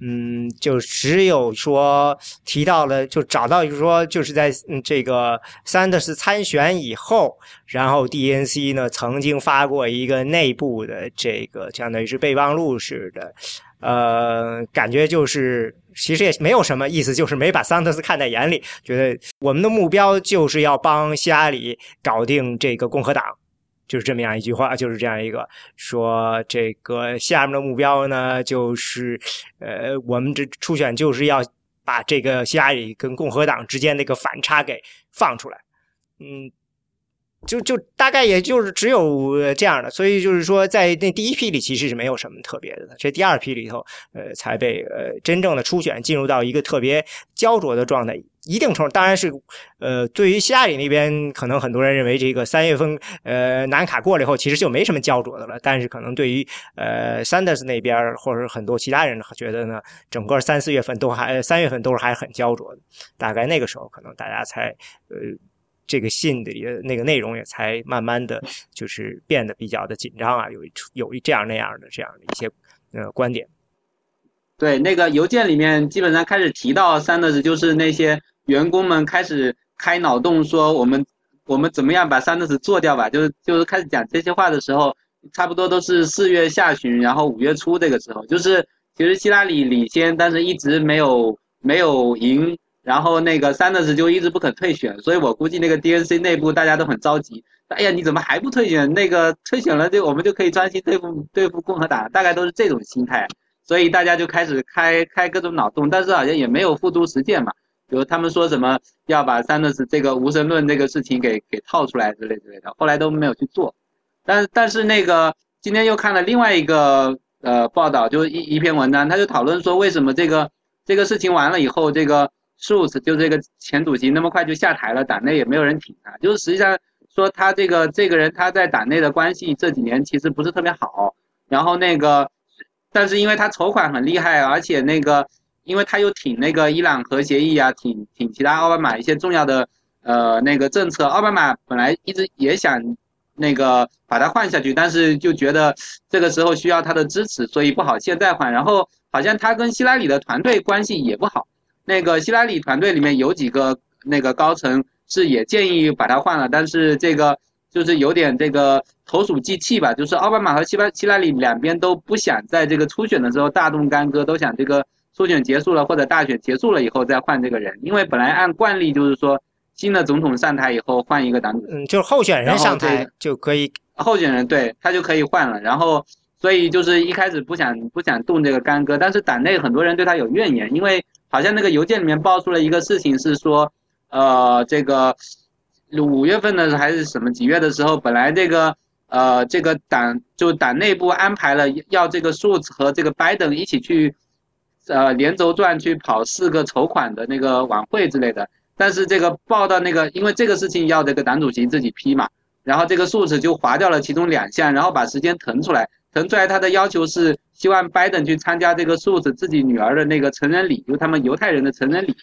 嗯，就只有说提到了，就找到，就是说，就是在这个桑德斯参选以后，然后 DNC 呢曾经发过一个内部的这个相当于是备忘录似的，呃，感觉就是其实也没有什么意思，就是没把桑德斯看在眼里，觉得我们的目标就是要帮希拉里搞定这个共和党。就是这么样一句话，就是这样一个说，这个下面的目标呢，就是呃，我们这初选就是要把这个希拉里跟共和党之间那个反差给放出来，嗯。就就大概也就是只有这样的，所以就是说，在那第一批里其实是没有什么特别的，这第二批里头，呃，才被呃真正的初选进入到一个特别焦灼的状态。一定程度当然是，呃，对于希拉里那边，可能很多人认为这个三月份呃南卡过了以后，其实就没什么焦灼的了。但是可能对于呃 Sanders 那边或者很多其他人觉得呢，整个三四月份都还三月份都是还很焦灼的。大概那个时候，可能大家才呃。这个信里的那个内容也才慢慢的就是变得比较的紧张啊，有有一这样那样的这样的一些呃观点。对，那个邮件里面基本上开始提到三的是，就是那些员工们开始开脑洞，说我们我们怎么样把三的是做掉吧，就是就是开始讲这些话的时候，差不多都是四月下旬，然后五月初这个时候，就是其实希拉里领先，但是一直没有没有赢。然后那个 Sanders 就一直不肯退选，所以我估计那个 DNC 内部大家都很着急。哎呀，你怎么还不退选？那个退选了，就我们就可以专心对付对付共和党，大概都是这种心态。所以大家就开始开开各种脑洞，但是好像也没有付诸实践嘛。比如他们说什么要把 Sanders 这个无神论这个事情给给套出来之类之类的，后来都没有去做。但但是那个今天又看了另外一个呃报道，就一一篇文章，他就讨论说为什么这个这个事情完了以后这个。数次就这个前主席那么快就下台了，党内也没有人挺他。就是实际上说他这个这个人他在党内的关系这几年其实不是特别好。然后那个，但是因为他筹款很厉害，而且那个因为他又挺那个伊朗核协议啊，挺挺其他奥巴马一些重要的呃那个政策。奥巴马本来一直也想那个把他换下去，但是就觉得这个时候需要他的支持，所以不好现在换。然后好像他跟希拉里的团队关系也不好。那个希拉里团队里面有几个那个高层是也建议把他换了，但是这个就是有点这个投鼠忌器吧，就是奥巴马和希拉希拉里两边都不想在这个初选的时候大动干戈，都想这个初选结束了或者大选结束了以后再换这个人，因为本来按惯例就是说新的总统上台以后换一个党主，嗯，就是候选人上台就可以，候选人对他就可以换了，然后所以就是一开始不想不想动这个干戈，但是党内很多人对他有怨言，因为。好像那个邮件里面爆出了一个事情，是说，呃，这个五月份的还是什么几月的时候，本来这个呃这个党就党内部安排了要这个数字和这个拜登一起去，呃连轴转去跑四个筹款的那个晚会之类的，但是这个报到那个因为这个事情要这个党主席自己批嘛，然后这个数字就划掉了其中两项，然后把时间腾出来。腾出来，他的要求是希望拜登去参加这个数字自己女儿的那个成人礼，就他们犹太人的成人礼。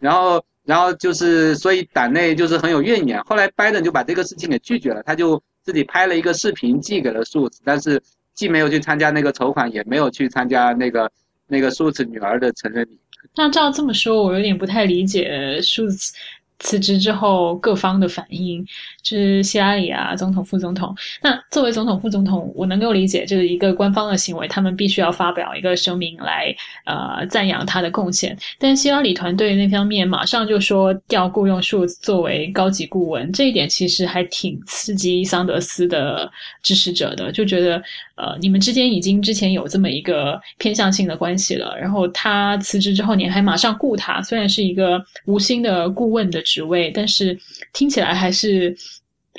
然后，然后就是，所以党内就是很有怨言。后来拜登就把这个事情给拒绝了，他就自己拍了一个视频寄给了数字，但是既没有去参加那个筹款，也没有去参加那个那个数字女儿的成人礼。那照这么说，我有点不太理解数字。辞职之后，各方的反应就是希拉里啊，总统、副总统。那作为总统、副总统，我能够理解，就是一个官方的行为，他们必须要发表一个声明来呃赞扬他的贡献。但希拉里团队那方面马上就说调雇佣数作为高级顾问，这一点其实还挺刺激桑德斯的支持者的，就觉得。呃，你们之间已经之前有这么一个偏向性的关系了，然后他辞职之后，你还马上雇他，虽然是一个无心的顾问的职位，但是听起来还是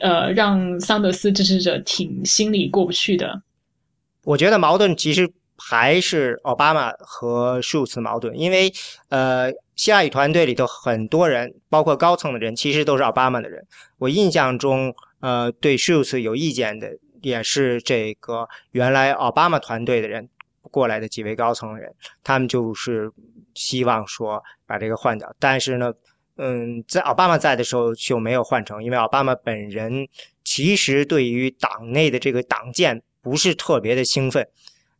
呃让桑德斯支持者挺心里过不去的。我觉得矛盾其实还是奥巴马和舒茨矛盾，因为呃希腊语团队里头很多人，包括高层的人，其实都是奥巴马的人。我印象中，呃，对舒茨有意见的。也是这个原来奥巴马团队的人过来的几位高层的人，他们就是希望说把这个换掉。但是呢，嗯，在奥巴马在的时候就没有换成，因为奥巴马本人其实对于党内的这个党建不是特别的兴奋。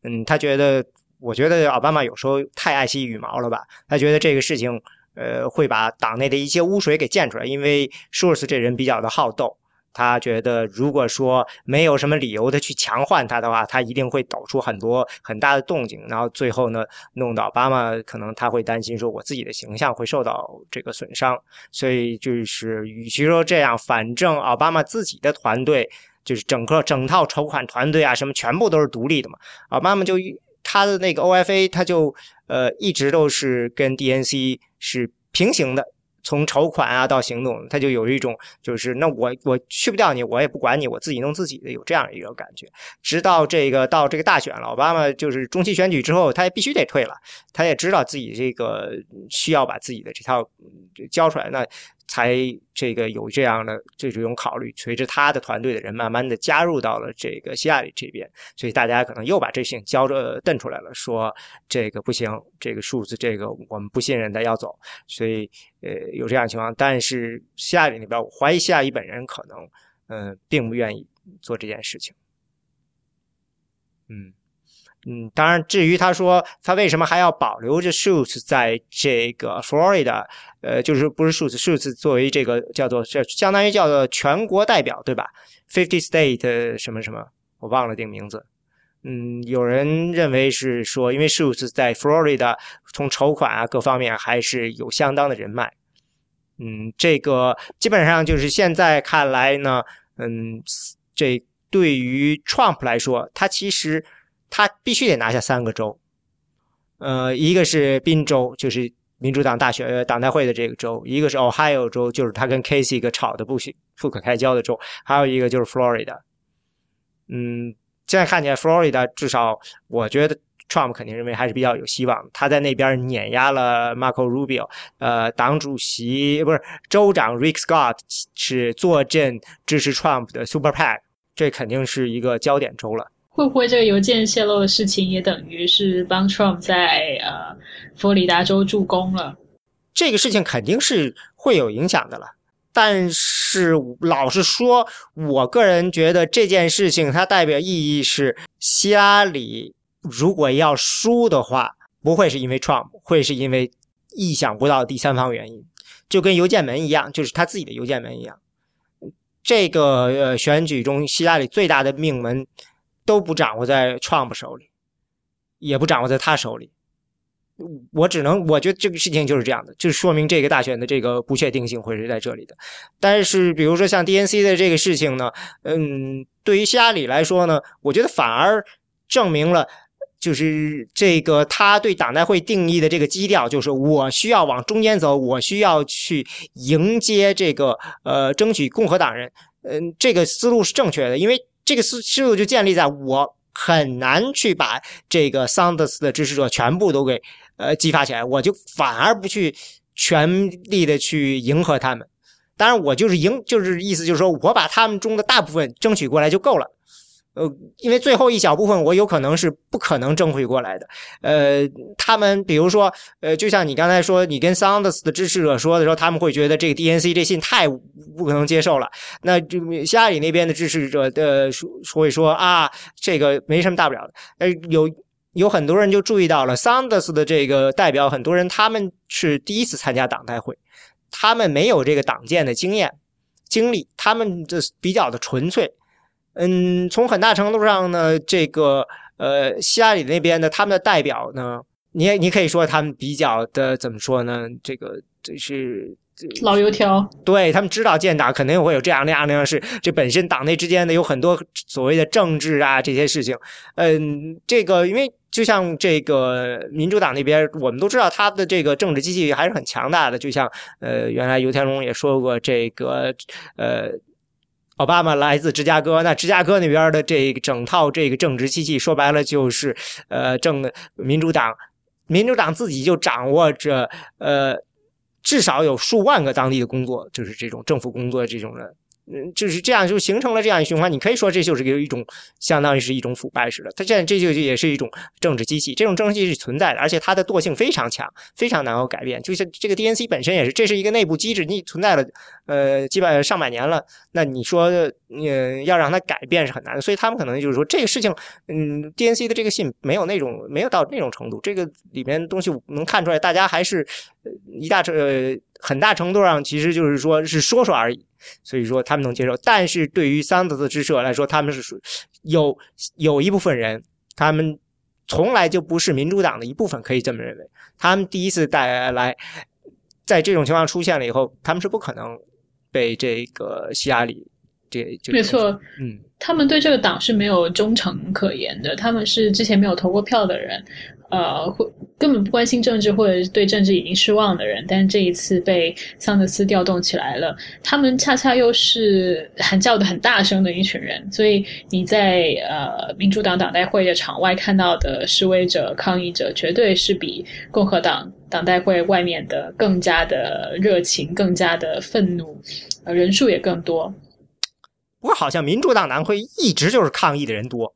嗯，他觉得，我觉得奥巴马有时候太爱惜羽毛了吧？他觉得这个事情，呃，会把党内的一些污水给溅出来，因为舒尔斯这人比较的好斗。他觉得，如果说没有什么理由的去强换他的话，他一定会抖出很多很大的动静，然后最后呢，弄到奥巴马可能他会担心说，我自己的形象会受到这个损伤。所以就是，与其说这样，反正奥巴马自己的团队就是整个整套筹款团队啊，什么全部都是独立的嘛。奥巴马就他的那个 OFA，他就呃一直都是跟 DNC 是平行的。从筹款啊到行动，他就有一种就是那我我去不掉你，我也不管你，我自己弄自己的，有这样一个感觉。直到这个到这个大选了，奥巴马就是中期选举之后，他也必须得退了。他也知道自己这个需要把自己的这套交出来。那才这个有这样的这种考虑。随着他的团队的人慢慢的加入到了这个希拉里这边，所以大家可能又把这事情交着瞪出来了，说这个不行，这个数字这个我们不信任的要走。所以呃有这样情况，但是希拉里那边，我怀疑希拉里本人可能嗯并不愿意做这件事情。嗯。嗯，当然，至于他说他为什么还要保留着 Shoots 在这个 Florida，呃，就是不是 Shoots，Shoots 作为这个叫做这相当于叫做全国代表，对吧？Fifty State 什么什么，我忘了这个名字。嗯，有人认为是说，因为 Shoots 在 Florida 从筹款啊各方面还是有相当的人脉。嗯，这个基本上就是现在看来呢，嗯，这对于 Trump 来说，他其实。他必须得拿下三个州，呃，一个是宾州，就是民主党大选呃党代会的这个州；一个是 Ohio 州，就是他跟 Casey 一个吵得不行不可开交的州；还有一个就是 Florida。嗯，现在看起来 Florida 至少我觉得 Trump 肯定认为还是比较有希望。他在那边碾压了 Marco Rubio，呃，党主席不是州长 Rick Scott 是坐镇支持 Trump 的 Super PAC，这肯定是一个焦点州了。会不会这个邮件泄露的事情也等于是帮 Trump 在呃佛罗里达州助攻了？这个事情肯定是会有影响的了。但是老实说，我个人觉得这件事情它代表意义是，希拉里如果要输的话，不会是因为 Trump，会是因为意想不到第三方原因，就跟邮件门一样，就是他自己的邮件门一样。这个呃选举中，希拉里最大的命门。都不掌握在 Trump 手里，也不掌握在他手里。我只能，我觉得这个事情就是这样的，就是说明这个大选的这个不确定性会是在这里的。但是，比如说像 DNC 的这个事情呢，嗯，对于希拉里来说呢，我觉得反而证明了，就是这个他对党代会定义的这个基调，就是我需要往中间走，我需要去迎接这个呃，争取共和党人。嗯，这个思路是正确的，因为。这个思思路就建立在我很难去把这个桑德斯的支持者全部都给呃激发起来，我就反而不去全力的去迎合他们。当然，我就是迎，就是意思就是说我把他们中的大部分争取过来就够了。呃，因为最后一小部分我有可能是不可能争回过来的。呃，他们比如说，呃，就像你刚才说，你跟桑德斯的支持者说的时候，他们会觉得这个 DNC 这信太不可能接受了。那就希拉里那边的支持者的说会说啊，这个没什么大不了的。呃，有有很多人就注意到了桑德斯的这个代表，很多人他们是第一次参加党代会，他们没有这个党建的经验经历，他们的比较的纯粹。嗯，从很大程度上呢，这个呃，希拉里那边的他们的代表呢，你你可以说他们比较的怎么说呢？这个这是老油条，对他们知道建党肯定会有这样那样那样事，这本身党内之间的有很多所谓的政治啊这些事情。嗯，这个因为就像这个民主党那边，我们都知道他的这个政治机器还是很强大的，就像呃，原来游天龙也说过这个呃。奥巴马来自芝加哥，那芝加哥那边的这个整套这个政治机器，说白了就是，呃，政民主党，民主党自己就掌握着，呃，至少有数万个当地的工作，就是这种政府工作这种人。嗯，就是这样，就形成了这样一循环。你可以说这就是一种，相当于是一种腐败似的。它现在这就也是一种政治机器，这种政治机器存在的，而且它的惰性非常强，非常难有改变。就像这个 DNC 本身也是，这是一个内部机制，你存在了呃几百上百年了，那你说呃要让它改变是很难。所以他们可能就是说这个事情，嗯，DNC 的这个信没有那种没有到那种程度，这个里面东西能看出来，大家还是一大呃很大程度上其实就是说是说说而已。所以说他们能接受，但是对于桑德斯之社来说，他们是属有有一部分人，他们从来就不是民主党的一部分，可以这么认为。他们第一次带来，在这种情况出现了以后，他们是不可能被这个希拉里这没错，嗯，他们对这个党是没有忠诚可言的，他们是之前没有投过票的人。呃，会根本不关心政治或者是对政治已经失望的人，但是这一次被桑德斯调动起来了，他们恰恰又是喊叫的很大声的一群人，所以你在呃民主党党代会的场外看到的示威者、抗议者，绝对是比共和党党代会外面的更加的热情、更加的愤怒，呃，人数也更多。不过，好像民主党南会一直就是抗议的人多，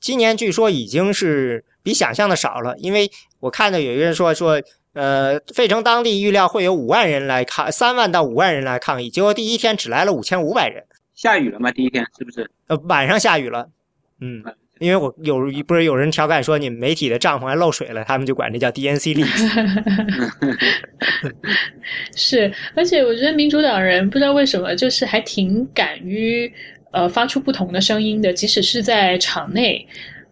今年据说已经是。比想象的少了，因为我看到有一个人说说，呃，费城当地预料会有五万人来抗，三万到五万人来抗议，结果第一天只来了五千五百人。下雨了吗？第一天是不是？呃，晚上下雨了。嗯，因为我有不是有人调侃说你们媒体的帐篷还漏水了，他们就管这叫 DNC 历史。是，而且我觉得民主党人不知道为什么，就是还挺敢于呃发出不同的声音的，即使是在场内。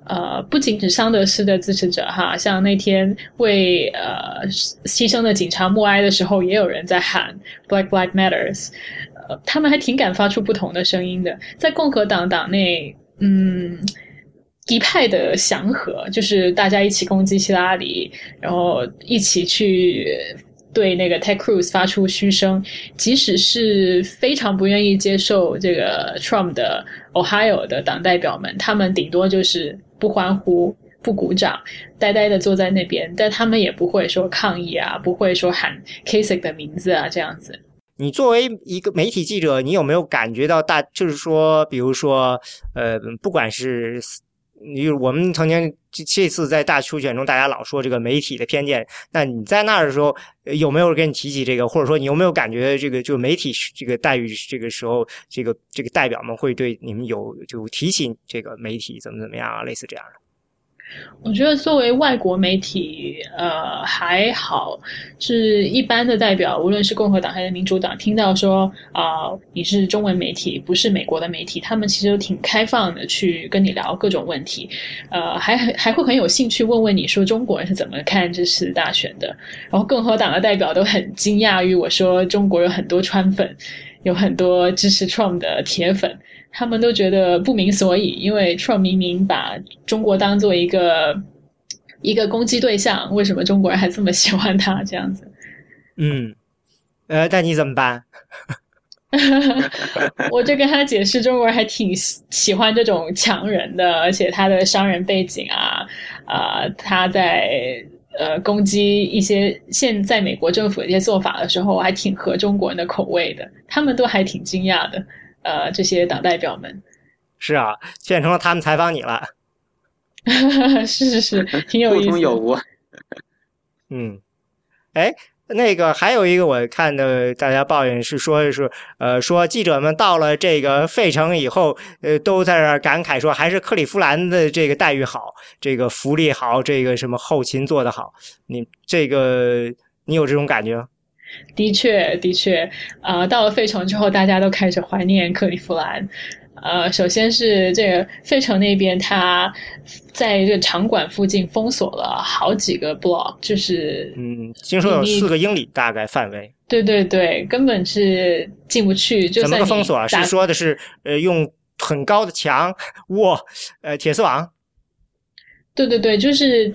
呃，不仅是桑德斯的支持者哈，像那天为呃牺牲的警察默哀的时候，也有人在喊 “Black Black Matters”。呃，他们还挺敢发出不同的声音的。在共和党党内，嗯，一派的祥和，就是大家一起攻击希拉里，然后一起去。对那个 Ted Cruz 发出嘘声，即使是非常不愿意接受这个 Trump 的 Ohio 的党代表们，他们顶多就是不欢呼、不鼓掌，呆呆的坐在那边，但他们也不会说抗议啊，不会说喊 k a s i c 的名字啊，这样子。你作为一个媒体记者，你有没有感觉到大，就是说，比如说，呃，不管是。你我们曾经这这次在大初选中，大家老说这个媒体的偏见。那你在那儿的时候，有没有人跟你提起这个？或者说，你有没有感觉这个就媒体这个待遇这个时候，这个这个代表们会对你们有就提起这个媒体怎么怎么样啊？类似这样的。我觉得作为外国媒体，呃，还好，是一般的代表，无论是共和党还是民主党，听到说啊，你是中文媒体，不是美国的媒体，他们其实都挺开放的，去跟你聊各种问题，呃，还还会很有兴趣问问你说中国人是怎么看这次大选的。然后共和党的代表都很惊讶于我说中国有很多川粉，有很多支持 Trump 的铁粉。他们都觉得不明所以，因为 Trump 明明把中国当做一个一个攻击对象，为什么中国人还这么喜欢他？这样子，嗯，呃，那你怎么办？我就跟他解释，中国人还挺喜欢这种强人的，而且他的商人背景啊，啊，他在呃攻击一些现在美国政府的一些做法的时候，还挺合中国人的口味的，他们都还挺惊讶的。呃，这些党代表们是啊，变成了他们采访你了。是是是，挺有意思。有无？嗯，哎，那个还有一个我看的，大家抱怨是说是呃，说记者们到了这个费城以后，呃，都在这感慨说，还是克利夫兰的这个待遇好，这个福利好，这个什么后勤做得好。你这个你有这种感觉？的确，的确，呃，到了费城之后，大家都开始怀念克利夫兰。呃，首先是这个费城那边，它在这个场馆附近封锁了好几个 block，就是嗯，听说有四个英里大概范围。对对对，根本是进不去。怎么个封锁啊？是说的是呃，用很高的墙哇，呃，铁丝网。对对对，就是。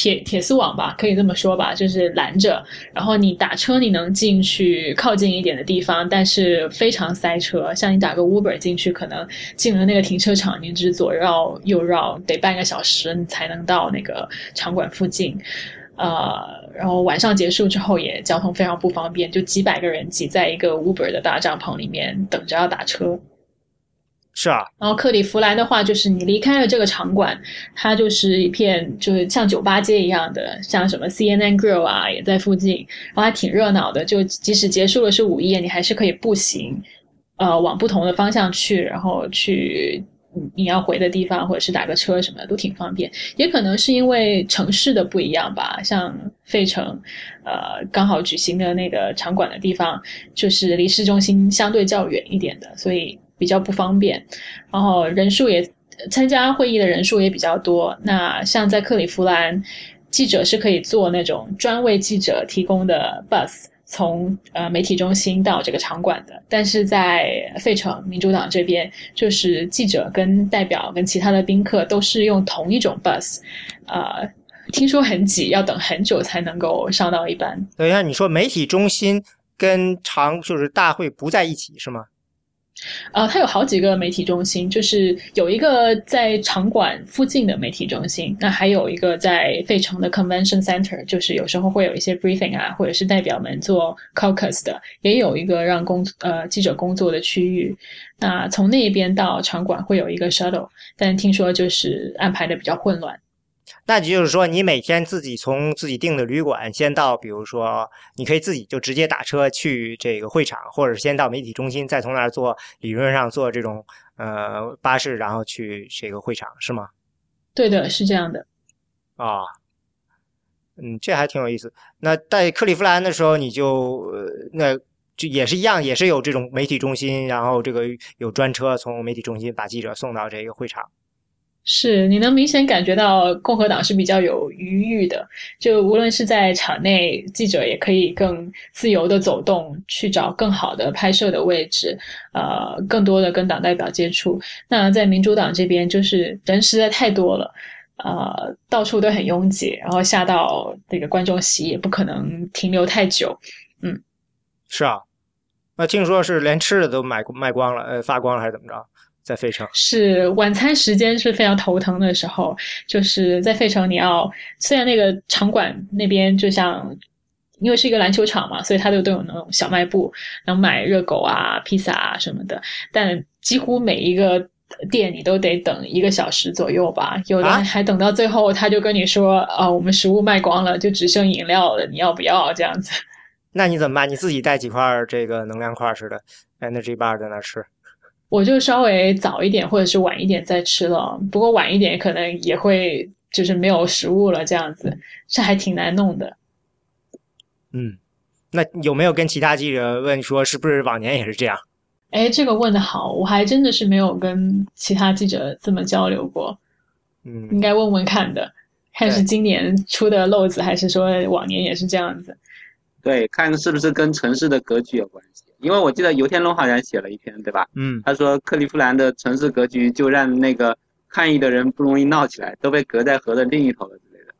铁铁丝网吧，可以这么说吧，就是拦着。然后你打车，你能进去靠近一点的地方，但是非常塞车。像你打个 Uber 进去，可能进了那个停车场，你只左绕右绕，得半个小时你才能到那个场馆附近。呃，然后晚上结束之后也交通非常不方便，就几百个人挤在一个 Uber 的大帐篷里面等着要打车。是啊，然后克里夫兰的话，就是你离开了这个场馆，它就是一片就是像酒吧街一样的，像什么 CNN Grill 啊也在附近，然后还挺热闹的。就即使结束了是午夜，你还是可以步行，呃，往不同的方向去，然后去你要回的地方，或者是打个车什么的都挺方便。也可能是因为城市的不一样吧，像费城，呃，刚好举行的那个场馆的地方，就是离市中心相对较远一点的，所以。比较不方便，然后人数也参加会议的人数也比较多。那像在克利夫兰，记者是可以坐那种专为记者提供的 bus 从呃媒体中心到这个场馆的。但是在费城民主党这边，就是记者跟代表跟其他的宾客都是用同一种 bus，呃，听说很挤，要等很久才能够上到一班。等一下，你说媒体中心跟场就是大会不在一起是吗？呃，它有好几个媒体中心，就是有一个在场馆附近的媒体中心，那还有一个在费城的 Convention Center，就是有时候会有一些 briefing 啊，或者是代表们做 caucus 的，也有一个让工呃记者工作的区域。那从那边到场馆会有一个 shuttle，但听说就是安排的比较混乱。那就是说，你每天自己从自己订的旅馆先到，比如说，你可以自己就直接打车去这个会场，或者先到媒体中心，再从那儿坐理论上坐这种呃巴士，然后去这个会场，是吗？对的，是这样的。啊，嗯，这还挺有意思。那在克利夫兰的时候，你就呃那就也是一样，也是有这种媒体中心，然后这个有专车从媒体中心把记者送到这个会场。是，你能明显感觉到共和党是比较有余裕的，就无论是在场内，记者也可以更自由的走动，去找更好的拍摄的位置，呃，更多的跟党代表接触。那在民主党这边，就是人实在太多了，呃，到处都很拥挤，然后下到那个观众席也不可能停留太久。嗯，是啊，那听说是连吃的都买卖光了，呃，发光了还是怎么着？在费城是晚餐时间是非常头疼的时候，就是在费城，你要虽然那个场馆那边就像因为是一个篮球场嘛，所以它都都有那种小卖部，能买热狗啊、披萨啊什么的，但几乎每一个店你都得等一个小时左右吧，有的还等到最后他就跟你说啊，我们食物卖光了，就只剩饮料了，你要不要这样子？那你怎么办？你自己带几块这个能量块似的 energy bar 在那吃？我就稍微早一点或者是晚一点再吃了，不过晚一点可能也会就是没有食物了，这样子这还挺难弄的。嗯，那有没有跟其他记者问说是不是往年也是这样？哎，这个问的好，我还真的是没有跟其他记者这么交流过。嗯，应该问问看的，看是今年出的漏子，还是说往年也是这样子？对，看是不是跟城市的格局有关系。因为我记得游天龙好像写了一篇，对吧？嗯，他说克利夫兰的城市格局就让那个抗议的人不容易闹起来，都被隔在河的另一头了之类的。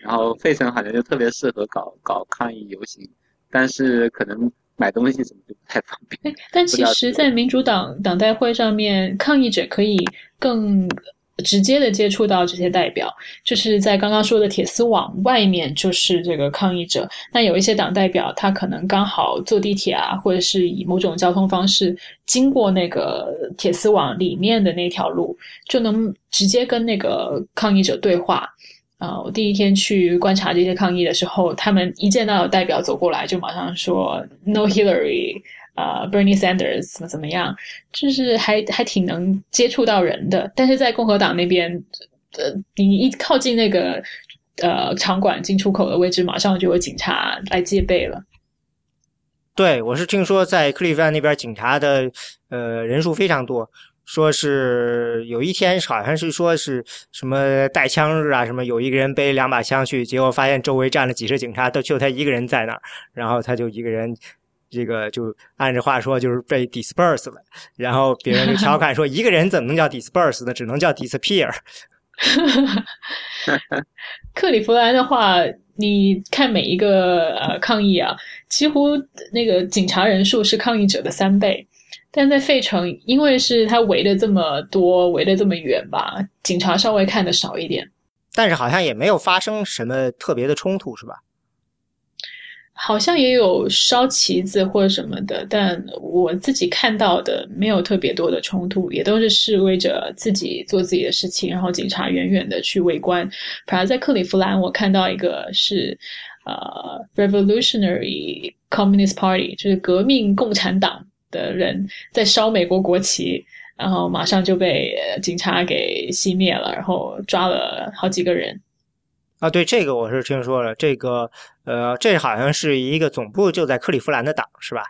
然后费城好像就特别适合搞搞抗议游行，但是可能买东西什么就不太方便。但其实，在民主党党代会上面，抗议者可以更。直接的接触到这些代表，就是在刚刚说的铁丝网外面，就是这个抗议者。那有一些党代表，他可能刚好坐地铁啊，或者是以某种交通方式经过那个铁丝网里面的那条路，就能直接跟那个抗议者对话。啊，我第一天去观察这些抗议的时候，他们一见到有代表走过来，就马上说 “No Hillary”。啊，Bernie Sanders 怎么怎么样，就是还还挺能接触到人的。但是在共和党那边，呃，你一靠近那个呃场馆进出口的位置，马上就有警察来戒备了。对，我是听说在克利夫兰那边警察的呃人数非常多，说是有一天好像是说是什么带枪日啊，什么有一个人背两把枪去，结果发现周围站了几十警察，都就他一个人在那儿，然后他就一个人。这个就按着话说，就是被 disperse 了，然后别人就调侃说，一个人怎么能叫 disperse 呢？只能叫 disappear。克利夫兰的话，你看每一个呃抗议啊，几乎那个警察人数是抗议者的三倍，但在费城，因为是他围的这么多，围的这么远吧，警察稍微看的少一点。但是好像也没有发生什么特别的冲突，是吧？好像也有烧旗子或者什么的，但我自己看到的没有特别多的冲突，也都是示威者自己做自己的事情，然后警察远远的去围观。反而在克利夫兰，我看到一个是呃，Revolutionary Communist Party，就是革命共产党的人在烧美国国旗，然后马上就被警察给熄灭了，然后抓了好几个人。啊，对这个我是听说了，这个呃，这好像是一个总部就在克利夫兰的党是吧？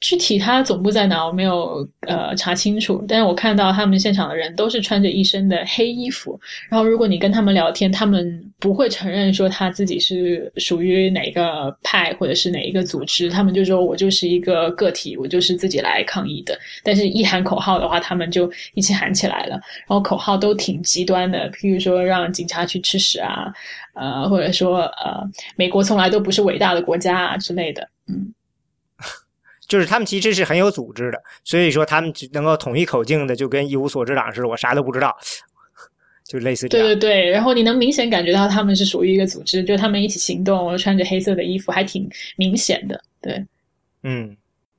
具体他总部在哪，我没有呃查清楚。但是我看到他们现场的人都是穿着一身的黑衣服。然后如果你跟他们聊天，他们不会承认说他自己是属于哪个派或者是哪一个组织，他们就说我就是一个个体，我就是自己来抗议的。但是，一喊口号的话，他们就一起喊起来了。然后口号都挺极端的，譬如说让警察去吃屎啊，呃，或者说呃，美国从来都不是伟大的国家啊之类的，嗯。就是他们其实是很有组织的，所以说他们只能够统一口径的，就跟一无所知党似的，我啥都不知道，就类似这样。对对对，然后你能明显感觉到他们是属于一个组织，就他们一起行动，穿着黑色的衣服，还挺明显的。对，嗯，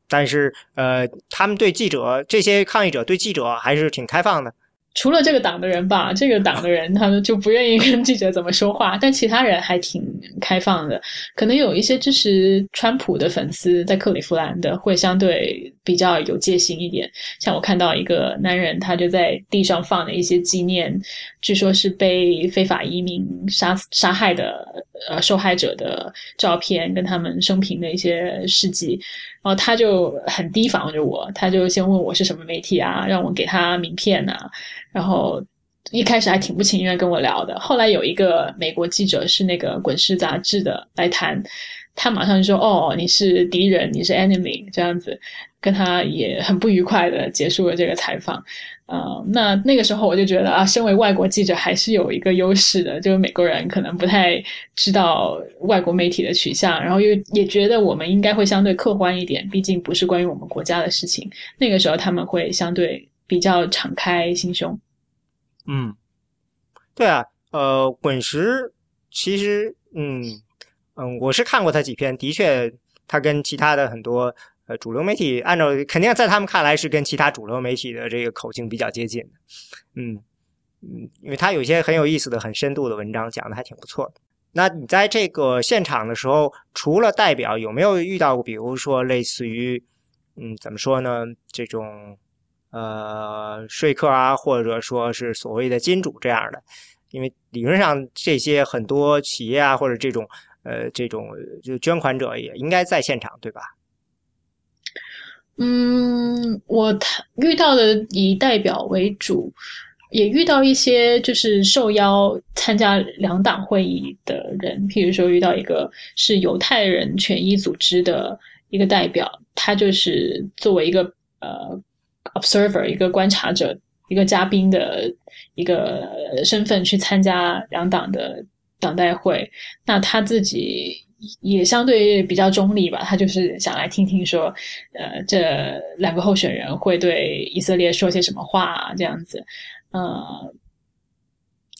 但是呃，他们对记者这些抗议者对记者还是挺开放的。除了这个党的人吧，这个党的人他们就不愿意跟记者怎么说话，但其他人还挺开放的。可能有一些支持川普的粉丝在克利夫兰的会相对比较有戒心一点。像我看到一个男人，他就在地上放了一些纪念，据说是被非法移民杀死杀害的呃受害者的照片，跟他们生平的一些事迹。然后他就很提防着我，他就先问我是什么媒体啊，让我给他名片呐。然后一开始还挺不情愿跟我聊的，后来有一个美国记者是那个《滚石》杂志的来谈，他马上就说：“哦，你是敌人，你是 enemy。”这样子跟他也很不愉快的结束了这个采访。呃，那那个时候我就觉得啊，身为外国记者还是有一个优势的，就是美国人可能不太知道外国媒体的取向，然后又也觉得我们应该会相对客观一点，毕竟不是关于我们国家的事情。那个时候他们会相对比较敞开心胸。嗯，对啊，呃，滚石其实，嗯嗯，我是看过他几篇，的确，他跟其他的很多。呃，主流媒体按照肯定在他们看来是跟其他主流媒体的这个口径比较接近的，嗯嗯，因为他有些很有意思的、很深度的文章讲的还挺不错的。那你在这个现场的时候，除了代表，有没有遇到过，比如说类似于，嗯，怎么说呢？这种呃说客啊，或者说是所谓的金主这样的？因为理论上这些很多企业啊，或者这种呃这种就捐款者也应该在现场，对吧？嗯，我遇到的以代表为主，也遇到一些就是受邀参加两党会议的人，譬如说遇到一个是犹太人权益组织的一个代表，他就是作为一个呃 observer 一个观察者一个嘉宾的一个身份去参加两党的党代会，那他自己。也相对比较中立吧，他就是想来听听说，呃，这两个候选人会对以色列说些什么话这样子，呃，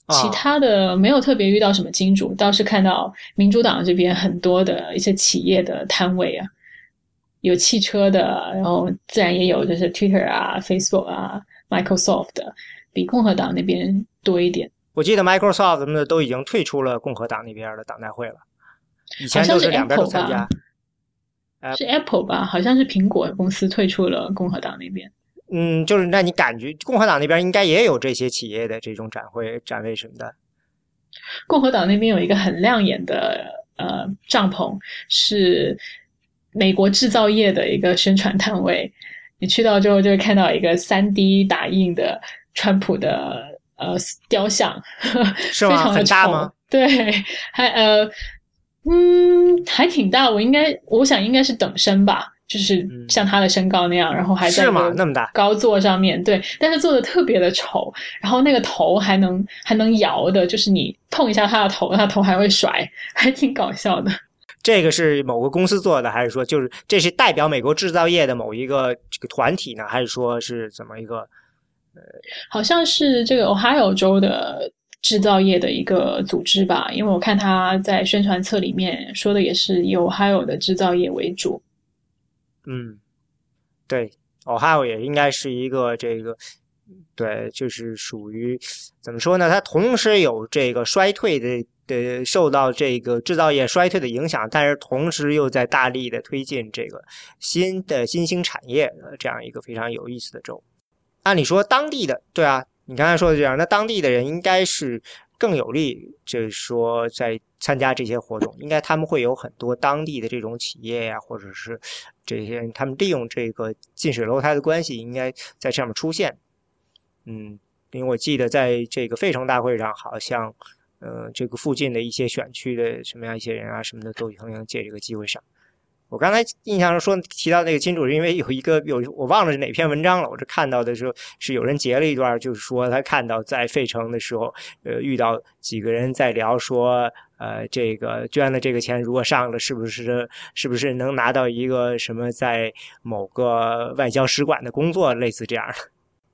其他的没有特别遇到什么金主，倒是看到民主党这边很多的一些企业的摊位啊，有汽车的，然后自然也有就是 Twitter 啊、Facebook 啊、Microsoft 的，比共和党那边多一点。我记得 Microsoft 什么的都已经退出了共和党那边的党代会了。以前都是两边都参加，是 Apple 吧？好像是苹果公司退出了共和党那边。嗯，就是那你感觉共和党那边应该也有这些企业的这种展会、展位什么的。共和党那边有一个很亮眼的呃帐篷，是美国制造业的一个宣传摊位。你去到之后就会看到一个三 D 打印的川普的呃雕像，是吗？很大吗？对，还呃。嗯，还挺大，我应该，我想应该是等身吧，就是像他的身高那样，然后还在那么大高座上面对，但是做的特别的丑，然后那个头还能还能摇的，就是你碰一下他的头，他头还会甩，还挺搞笑的。这个是某个公司做的，还是说就是这是代表美国制造业的某一个这个团体呢？还是说是怎么一个？呃，好像是这个 Ohio 州的。制造业的一个组织吧，因为我看他在宣传册里面说的也是以 Ohio 的制造业为主。嗯，对，Ohio 也应该是一个这个，对，就是属于怎么说呢？它同时有这个衰退的的受到这个制造业衰退的影响，但是同时又在大力的推进这个新的新兴产业的这样一个非常有意思的州。按理说，当地的对啊。你刚才说的这样，那当地的人应该是更有利，就是说在参加这些活动，应该他们会有很多当地的这种企业呀，或者是这些他们利用这个近水楼台的关系，应该在上面出现。嗯，因为我记得在这个费城大会上，好像呃这个附近的一些选区的什么样一些人啊什么的，都曾经借这个机会上。我刚才印象中说提到那个金主，是因为有一个有我忘了是哪篇文章了。我这看到的时候是有人截了一段，就是说他看到在费城的时候，呃，遇到几个人在聊说，呃，这个捐了这个钱，如果上了，是不是是不是能拿到一个什么在某个外交使馆的工作，类似这样的。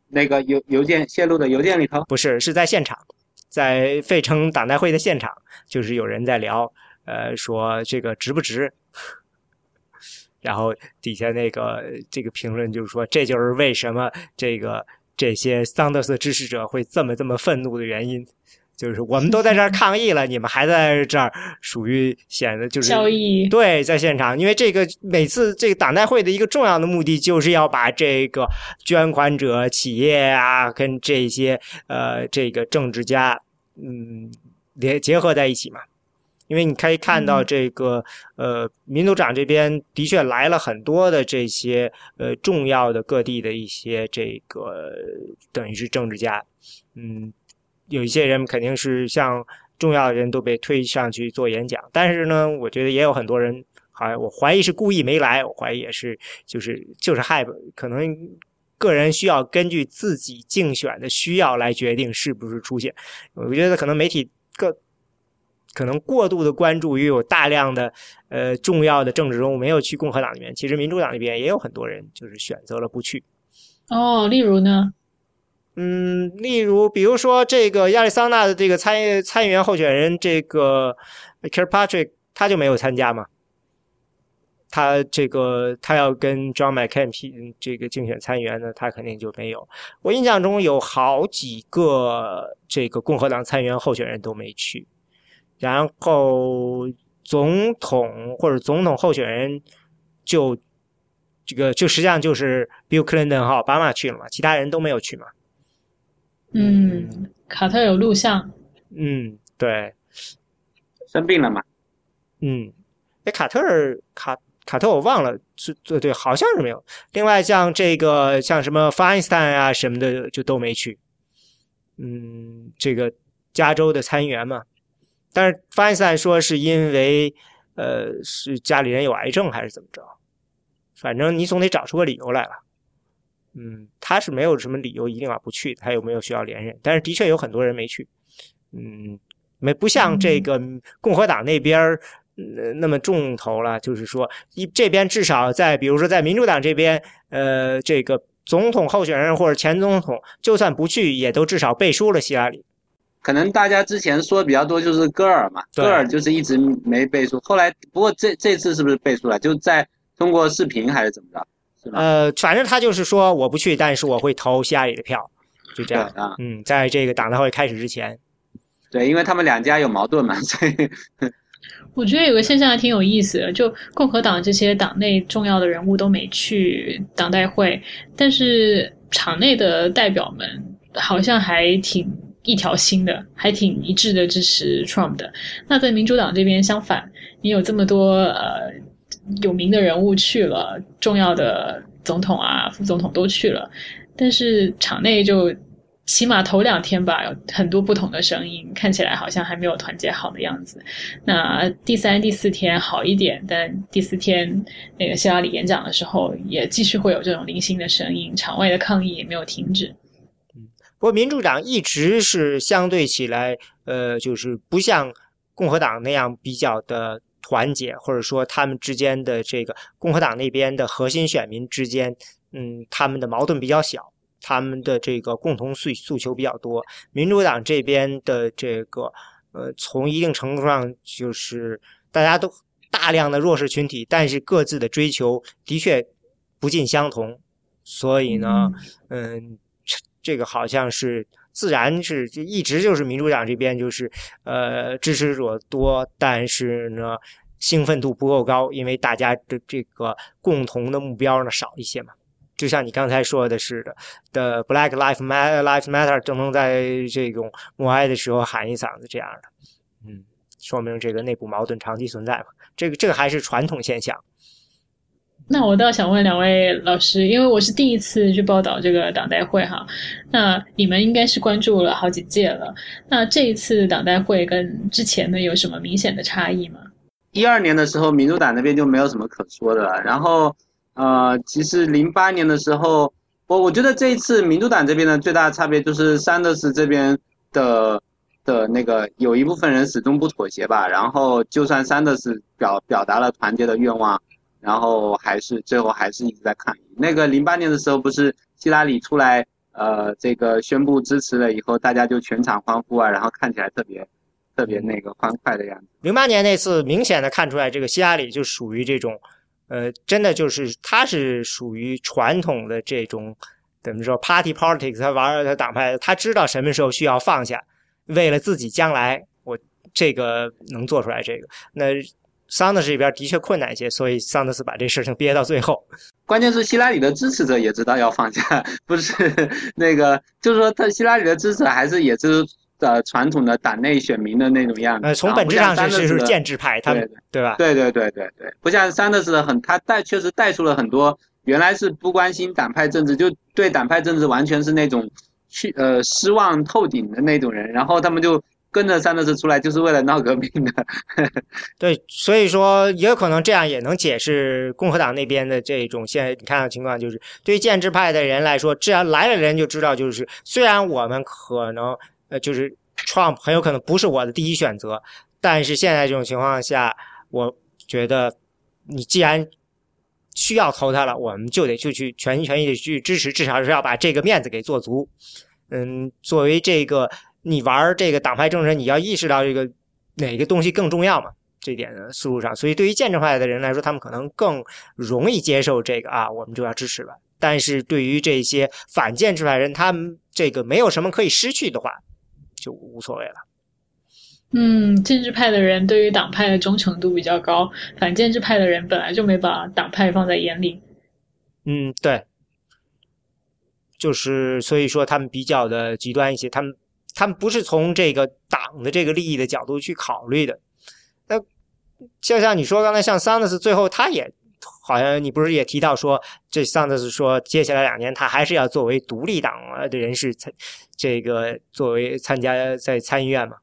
那个邮邮件泄露的邮件里头，不是，是在现场，在费城党代会的现场，就是有人在聊，呃，说这个值不值。然后底下那个这个评论就是说，这就是为什么这个这些桑德斯支持者会这么这么愤怒的原因，就是我们都在这儿抗议了，你们还在这儿属于显得就是交易对，在现场，因为这个每次这个党代会的一个重要的目的就是要把这个捐款者、企业啊跟这些呃这个政治家嗯联结合在一起嘛。因为你可以看到，这个呃，民主党这边的确来了很多的这些呃重要的各地的一些这个等于是政治家，嗯，有一些人肯定是像重要的人都被推上去做演讲，但是呢，我觉得也有很多人，好像我怀疑是故意没来，我怀疑也是就是就是害，可能个人需要根据自己竞选的需要来决定是不是出现，我觉得可能媒体各。可能过度的关注于有大量的呃重要的政治人物没有去共和党里面，其实民主党那边也有很多人就是选择了不去。哦，例如呢？嗯，例如比如说这个亚利桑那的这个参参议员候选人这个 Kirkpatrick，他就没有参加嘛。他这个他要跟 John McCain 这个竞选参议员呢，他肯定就没有。我印象中有好几个这个共和党参议员候选人都没去。然后总统或者总统候选人就这个就实际上就是 Bill Clinton 和奥巴马去了嘛，其他人都没有去嘛。嗯，卡特有录像。嗯，对。生病了嘛？嗯，哎，卡特卡卡特我忘了，是对对，好像是没有。另外像这个像什么 Feinstein 啊什么的就都没去。嗯，这个加州的参议员嘛。但是范森说是因为，呃，是家里人有癌症还是怎么着？反正你总得找出个理由来吧。嗯，他是没有什么理由一定要不去，他有没有需要连任？但是的确有很多人没去。嗯，没不像这个共和党那边那么重头了，就是说一这边至少在，比如说在民主党这边，呃，这个总统候选人或者前总统，就算不去，也都至少背书了希拉里。可能大家之前说的比较多就是戈尔嘛，戈尔就是一直没背书，后来不过这这次是不是背书了？就在通过视频还是怎么着？呃，反正他就是说我不去，但是我会投希拉里的票，就这样啊。嗯，在这个党大会开始之前，对，因为他们两家有矛盾嘛，所以我觉得有个现象还挺有意思的，就共和党这些党内重要的人物都没去党代会，但是场内的代表们好像还挺。一条心的，还挺一致的支持 Trump 的。那在民主党这边相反，你有这么多呃有名的人物去了，重要的总统啊、副总统都去了，但是场内就起码头两天吧，有很多不同的声音，看起来好像还没有团结好的样子。那第三、第四天好一点，但第四天那个希拉里演讲的时候，也继续会有这种零星的声音，场外的抗议也没有停止。不过，民主党一直是相对起来，呃，就是不像共和党那样比较的团结，或者说他们之间的这个共和党那边的核心选民之间，嗯，他们的矛盾比较小，他们的这个共同诉诉求比较多。民主党这边的这个，呃，从一定程度上就是大家都大量的弱势群体，但是各自的追求的确不尽相同，所以呢，嗯。这个好像是自然是就一直就是民主党这边就是呃支持者多，但是呢兴奋度不够高，因为大家的这个共同的目标呢少一些嘛。就像你刚才说的似的，的 Black Life Matter Life Matter 都能在这种默哀的时候喊一嗓子这样的，嗯，说明这个内部矛盾长期存在嘛。这个这个还是传统现象。那我倒想问两位老师，因为我是第一次去报道这个党代会哈，那你们应该是关注了好几届了，那这一次党代会跟之前的有什么明显的差异吗？一二年的时候，民主党那边就没有什么可说的了。然后，呃，其实零八年的时候，我我觉得这一次民主党这边的最大差别就是桑德斯这边的的那个有一部分人始终不妥协吧。然后，就算桑德斯表表达了团结的愿望。然后还是最后还是一直在抗议。那个零八年的时候，不是希拉里出来，呃，这个宣布支持了以后，大家就全场欢呼啊，然后看起来特别特别那个欢快的样子。零八年那次明显的看出来，这个希拉里就属于这种，呃，真的就是他是属于传统的这种怎么说 party politics，他玩他党派，他知道什么时候需要放下，为了自己将来，我这个能做出来这个那。桑德斯这边的确困难一些，所以桑德斯把这事情憋到最后。关键是希拉里的支持者也知道要放假，不是那个，就是说他希拉里的支持还是也是呃传统的党内选民的那种样子。呃，从本质上是是建制派，他们对吧？对对对对对，不像桑德斯很，他带确实带出了很多原来是不关心党派政治，就对党派政治完全是那种去呃失望透顶的那种人，然后他们就。跟着三德斯出来就是为了闹革命的，对，所以说也有可能这样也能解释共和党那边的这种现你看的情况，就是对于建制派的人来说，这样来了人就知道，就是虽然我们可能呃就是 Trump 很有可能不是我的第一选择，但是现在这种情况下，我觉得你既然需要投他了，我们就得就去全心全意的去支持，至少是要把这个面子给做足。嗯，作为这个。你玩这个党派政治，你要意识到这个哪个东西更重要嘛？这点的思路上，所以对于建制派的人来说，他们可能更容易接受这个啊，我们就要支持了。但是对于这些反建制派人，他们这个没有什么可以失去的话，就无所谓了。嗯，建制派的人对于党派的忠诚度比较高，反建制派的人本来就没把党派放在眼里。嗯，对，就是所以说他们比较的极端一些，他们。他们不是从这个党的这个利益的角度去考虑的，那就像你说刚才，像桑德斯最后他也好像你不是也提到说，这桑德斯说接下来两年他还是要作为独立党的人士参这个作为参加在参议院嘛？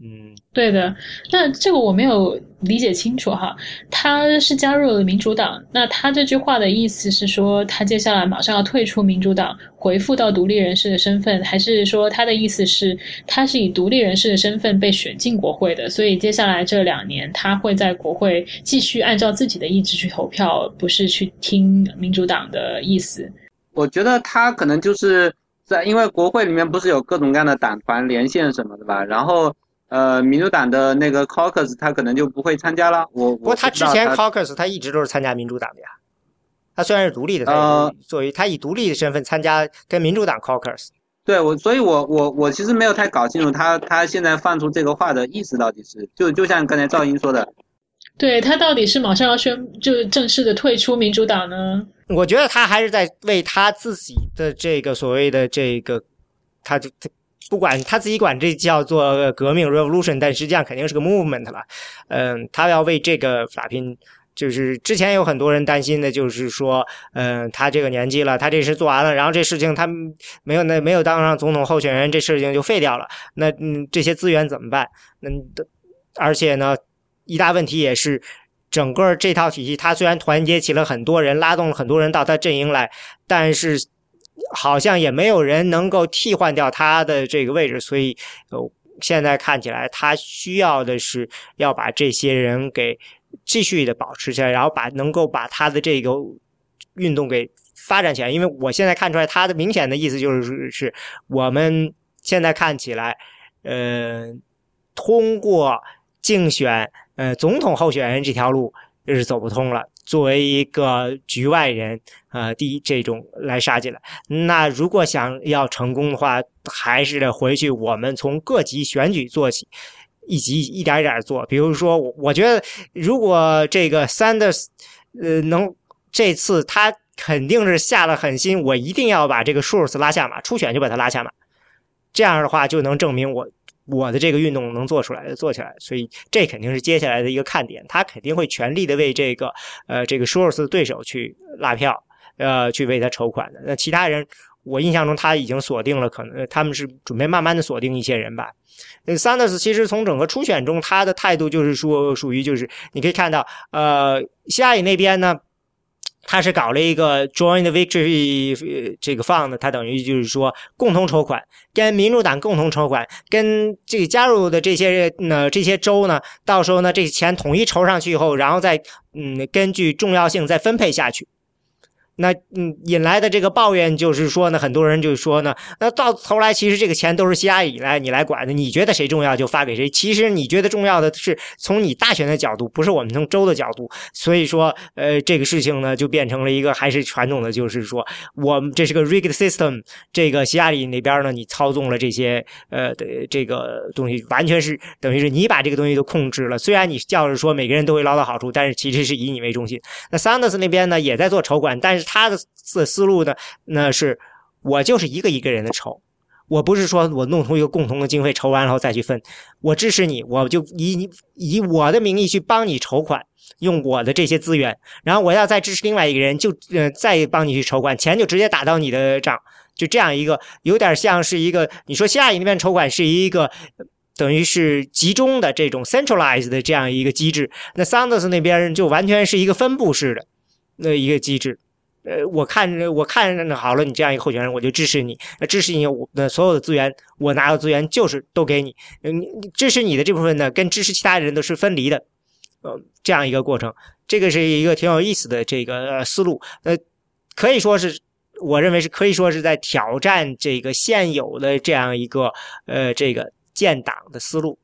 嗯，对的。那这个我没有理解清楚哈。他是加入了民主党，那他这句话的意思是说，他接下来马上要退出民主党，回复到独立人士的身份，还是说他的意思是，他是以独立人士的身份被选进国会的，所以接下来这两年他会在国会继续按照自己的意志去投票，不是去听民主党的意思？我觉得他可能就是在，因为国会里面不是有各种各样的党团连线什么的吧，然后。呃，民主党的那个 caucus 他可能就不会参加了。我不过他之前 caucus 他一直都是参加民主党的呀。他虽然是独立的，他作为他以独立的身份参加跟民主党 caucus。对我，所以我我我其实没有太搞清楚他他现在放出这个话的意思到底是就就像刚才赵英说的，对他到底是马上要宣就正式的退出民主党呢？我觉得他还是在为他自己的这个所谓的这个，他就他。不管他自己管这叫做革命 revolution，但实际上肯定是个 movement 了。嗯，他要为这个打拼。就是之前有很多人担心的，就是说，嗯，他这个年纪了，他这事做完了，然后这事情他没有那没有当上总统候选人，这事情就废掉了。那嗯，这些资源怎么办？那而且呢，一大问题也是，整个这套体系，他虽然团结起了很多人，拉动了很多人到他阵营来，但是。好像也没有人能够替换掉他的这个位置，所以，现在看起来他需要的是要把这些人给继续的保持起来，然后把能够把他的这个运动给发展起来。因为我现在看出来他的明显的意思就是是我们现在看起来，呃，通过竞选呃总统候选人这条路是走不通了。作为一个局外人，呃，第一这种来杀进来，那如果想要成功的话，还是得回去，我们从各级选举做起，一级一点一点做。比如说，我我觉得如果这个 Sanders，呃，能这次他肯定是下了狠心，我一定要把这个 s h o r s 拉下马，初选就把他拉下马，这样的话就能证明我我的这个运动能做出来、做起来。所以这肯定是接下来的一个看点，他肯定会全力的为这个呃这个 Shores 的对手去拉票，呃，去为他筹款的。那其他人。我印象中他已经锁定了，可能他们是准备慢慢的锁定一些人吧。那桑德斯其实从整个初选中，他的态度就是说，属于就是你可以看到，呃，希拉里那边呢，他是搞了一个 joint Victory 这个 Fund，他等于就是说共同筹款，跟民主党共同筹款，跟这个加入的这些呢这些州呢，到时候呢这些钱统一筹上去以后，然后再嗯根据重要性再分配下去。那嗯，引来的这个抱怨就是说呢，很多人就说呢，那到头来其实这个钱都是希拉里来你来管的，你觉得谁重要就发给谁。其实你觉得重要的是从你大选的角度，不是我们从州的角度。所以说，呃，这个事情呢就变成了一个还是传统的，就是说我们这是个 rigged system。这个希拉里那边呢，你操纵了这些呃的这个东西，完全是等于是你把这个东西都控制了。虽然你叫着说每个人都会捞到好处，但是其实是以你为中心。那桑德斯那边呢也在做筹款，但是。他的思思路呢？那是我就是一个一个人的筹，我不是说我弄出一个共同的经费筹完然后再去分，我支持你，我就以以我的名义去帮你筹款，用我的这些资源，然后我要再支持另外一个人，就呃再帮你去筹款，钱就直接打到你的账，就这样一个有点像是一个你说希腊里那边筹款是一个等于是集中的这种 centralized 的这样一个机制，那桑德斯那边就完全是一个分布式的那一个机制。呃，我看我看好了，你这样一个候选人，我就支持你。支持你，我的所有的资源，我拿到资源就是都给你。嗯，支持你的这部分呢，跟支持其他人都是分离的。呃，这样一个过程，这个是一个挺有意思的这个思路。呃，可以说是，我认为是可以说是在挑战这个现有的这样一个呃这个建党的思路。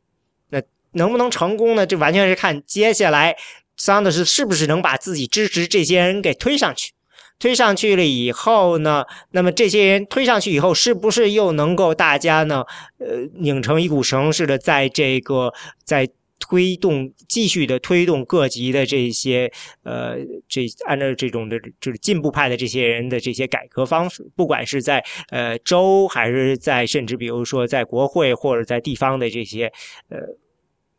那能不能成功呢？这完全是看接下来桑德斯是不是能把自己支持这些人给推上去。推上去了以后呢，那么这些人推上去以后，是不是又能够大家呢，呃，拧成一股绳似的，在这个在推动继续的推动各级的这些呃，这按照这种的，就是进步派的这些人的这些改革方式，不管是在呃州还是在甚至比如说在国会或者在地方的这些呃。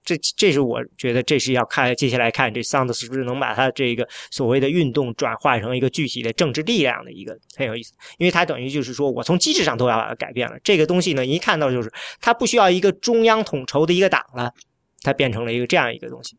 这这是我觉得这是要看接下来看这桑德斯是不是能把他这个所谓的运动转化成一个具体的政治力量的一个很有意思，因为它等于就是说我从机制上都要把它改变了。这个东西呢，一看到就是它不需要一个中央统筹的一个党了，它变成了一个这样一个东西。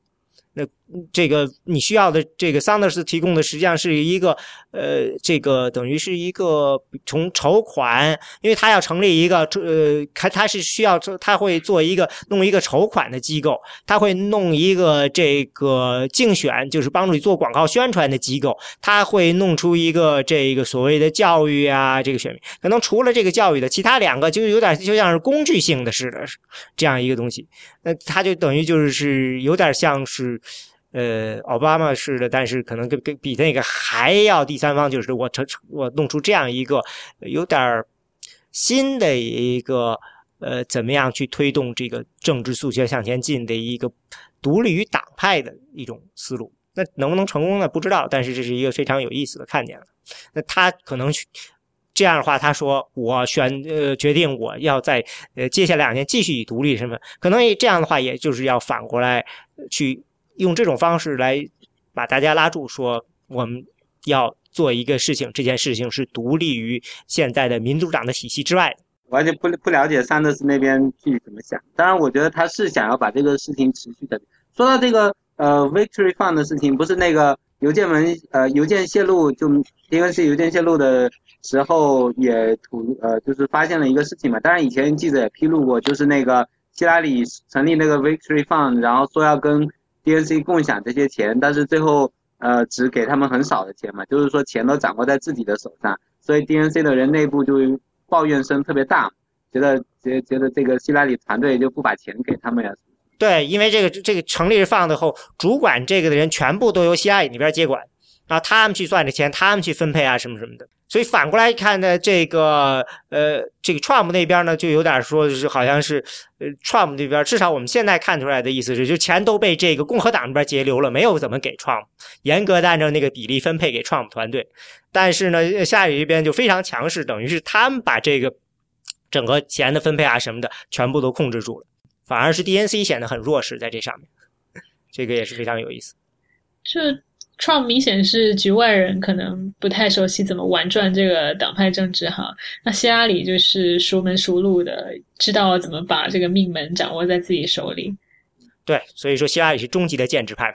那这个你需要的这个桑德斯提供的实际上是一个呃，这个等于是一个从筹款，因为他要成立一个呃，他他是需要他会做一个弄一个筹款的机构，他会弄一个这个竞选，就是帮助你做广告宣传的机构，他会弄出一个这个所谓的教育啊，这个选民可能除了这个教育的，其他两个就有点就像是工具性的似的，这样一个东西，那他就等于就是有点像是。呃，奥巴马式的，但是可能跟跟比那个还要第三方，就是我成我弄出这样一个有点新的一个呃，怎么样去推动这个政治诉求向前进的一个独立于党派的一种思路。那能不能成功呢？不知道，但是这是一个非常有意思的看点了。那他可能这样的话，他说我选呃决定我要在呃接下来两年继续以独立身份，可能这样的话，也就是要反过来去。用这种方式来把大家拉住，说我们要做一个事情，这件事情是独立于现在的民主党的体系之外。完全不不了解桑德斯那边具体怎么想。当然，我觉得他是想要把这个事情持续的。说到这个呃，Victory Fund 的事情，不是那个邮件门呃邮件泄露，就因为是邮件泄露的时候也吐呃就是发现了一个事情嘛。当然，以前记者也披露过，就是那个希拉里成立那个 Victory Fund，然后说要跟 DNC 共享这些钱，但是最后呃只给他们很少的钱嘛，就是说钱都掌握在自己的手上，所以 DNC 的人内部就抱怨声特别大，觉得觉觉得这个希拉里团队就不把钱给他们呀。对，因为这个这个成立是放的后，主管这个的人全部都由希拉里那边接管，然后他们去算这钱，他们去分配啊什么什么的。所以反过来看呢，这个呃，这个 Trump 那边呢，就有点说是好像是呃，Trump 那边至少我们现在看出来的意思是，就钱都被这个共和党那边截留了，没有怎么给 Trump，严格的按照那个比例分配给 Trump 团队。但是呢，夏雨这边就非常强势，等于是他们把这个整个钱的分配啊什么的全部都控制住了，反而是 DNC 显得很弱势在这上面，这个也是非常有意思。这。Trump 明显是局外人，可能不太熟悉怎么玩转这个党派政治哈。那希拉里就是熟门熟路的，知道怎么把这个命门掌握在自己手里。对，所以说希拉里是终极的建制派嘛。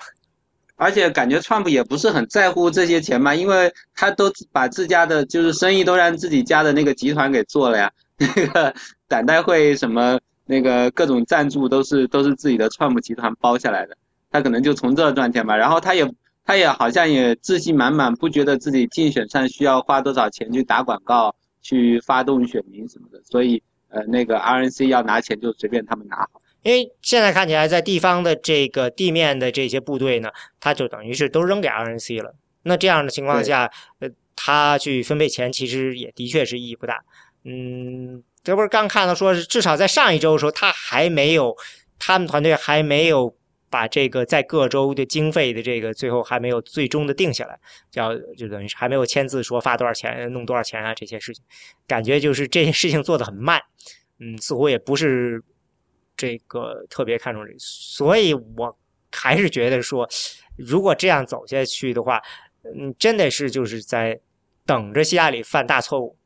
而且感觉 Trump 也不是很在乎这些钱嘛，因为他都把自家的就是生意都让自己家的那个集团给做了呀。那个党代会什么那个各种赞助都是都是自己的 Trump 集团包下来的，他可能就从这赚钱吧。然后他也。他也好像也自信满满，不觉得自己竞选上需要花多少钱去打广告、去发动选民什么的，所以呃，那个 RNC 要拿钱就随便他们拿好。因为现在看起来，在地方的这个地面的这些部队呢，他就等于是都扔给 RNC 了。那这样的情况下，呃，他去分配钱，其实也的确是意义不大。嗯，这不是刚看到说，至少在上一周的时候，他还没有，他们团队还没有。把这个在各州的经费的这个最后还没有最终的定下来，叫就等于是还没有签字说发多少钱弄多少钱啊这些事情，感觉就是这些事情做的很慢，嗯，似乎也不是这个特别看重这，所以我还是觉得说，如果这样走下去的话，嗯，真的是就是在等着希拉里犯大错误，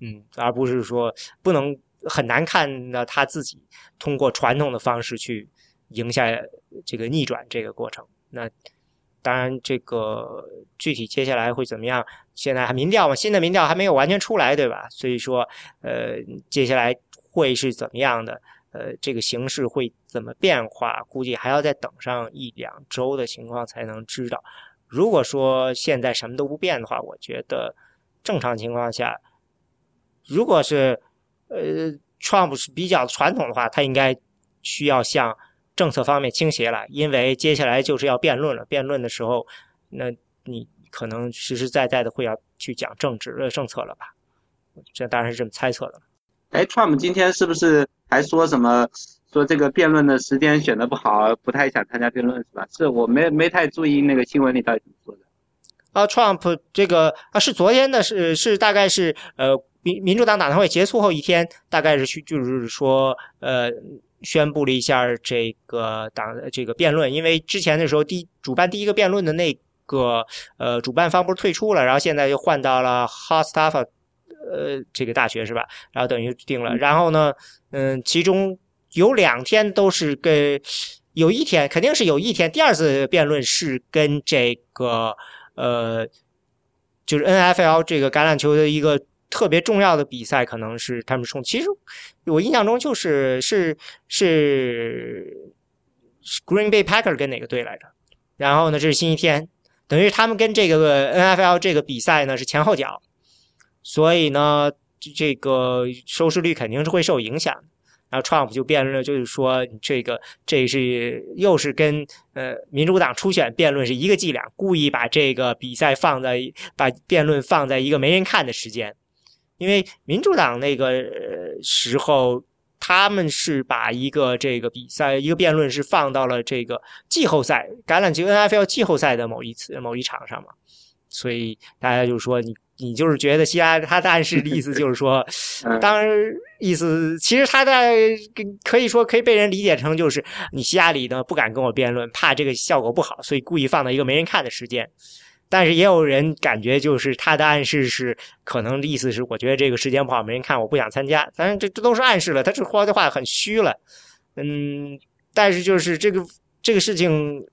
嗯，而不是说不能很难看到他自己通过传统的方式去。赢下这个逆转这个过程，那当然这个具体接下来会怎么样？现在还民调嘛，新的民调还没有完全出来，对吧？所以说，呃，接下来会是怎么样的？呃，这个形势会怎么变化？估计还要再等上一两周的情况才能知道。如果说现在什么都不变的话，我觉得正常情况下，如果是呃，Trump 是比较传统的话，他应该需要向。政策方面倾斜了，因为接下来就是要辩论了。辩论的时候，那你可能实实在在的会要去讲政治的政策了吧？这当然是这么猜测的。哎，Trump 今天是不是还说什么？说这个辩论的时间选的不好，不太想参加辩论是吧？是我没没太注意那个新闻里到底怎么说的。啊，Trump 这个啊是昨天的，是是大概是呃民民主党党团会结束后一天，大概是去就是说呃。宣布了一下这个党这个辩论，因为之前的时候第主办第一个辩论的那个呃主办方不是退出了，然后现在又换到了 Hostaffa 呃这个大学是吧？然后等于定了，然后呢，嗯，其中有两天都是跟有一天肯定是有一天第二次辩论是跟这个呃就是 NFL 这个橄榄球的一个。特别重要的比赛可能是他们冲，其实我印象中就是是是 Green Bay Packer 跟哪个队来着？然后呢，这是星期天，等于他们跟这个 NFL 这个比赛呢是前后脚，所以呢，这个收视率肯定是会受影响。然后 Trump 就辩论，就是说这个这是又是跟呃民主党初选辩论是一个伎俩，故意把这个比赛放在把辩论放在一个没人看的时间。因为民主党那个时候，他们是把一个这个比赛、一个辩论是放到了这个季后赛橄榄球 NFL 季后赛的某一次某一场上嘛，所以大家就说你你就是觉得希拉他的暗示的意思就是说，当意思其实他在可以说可以被人理解成就是你希拉里呢不敢跟我辩论，怕这个效果不好，所以故意放到一个没人看的时间。但是也有人感觉，就是他的暗示是，可能的意思是，我觉得这个时间不好，没人看，我不想参加。当然，这这都是暗示了，他这说的话很虚了。嗯，但是就是这个这个事情，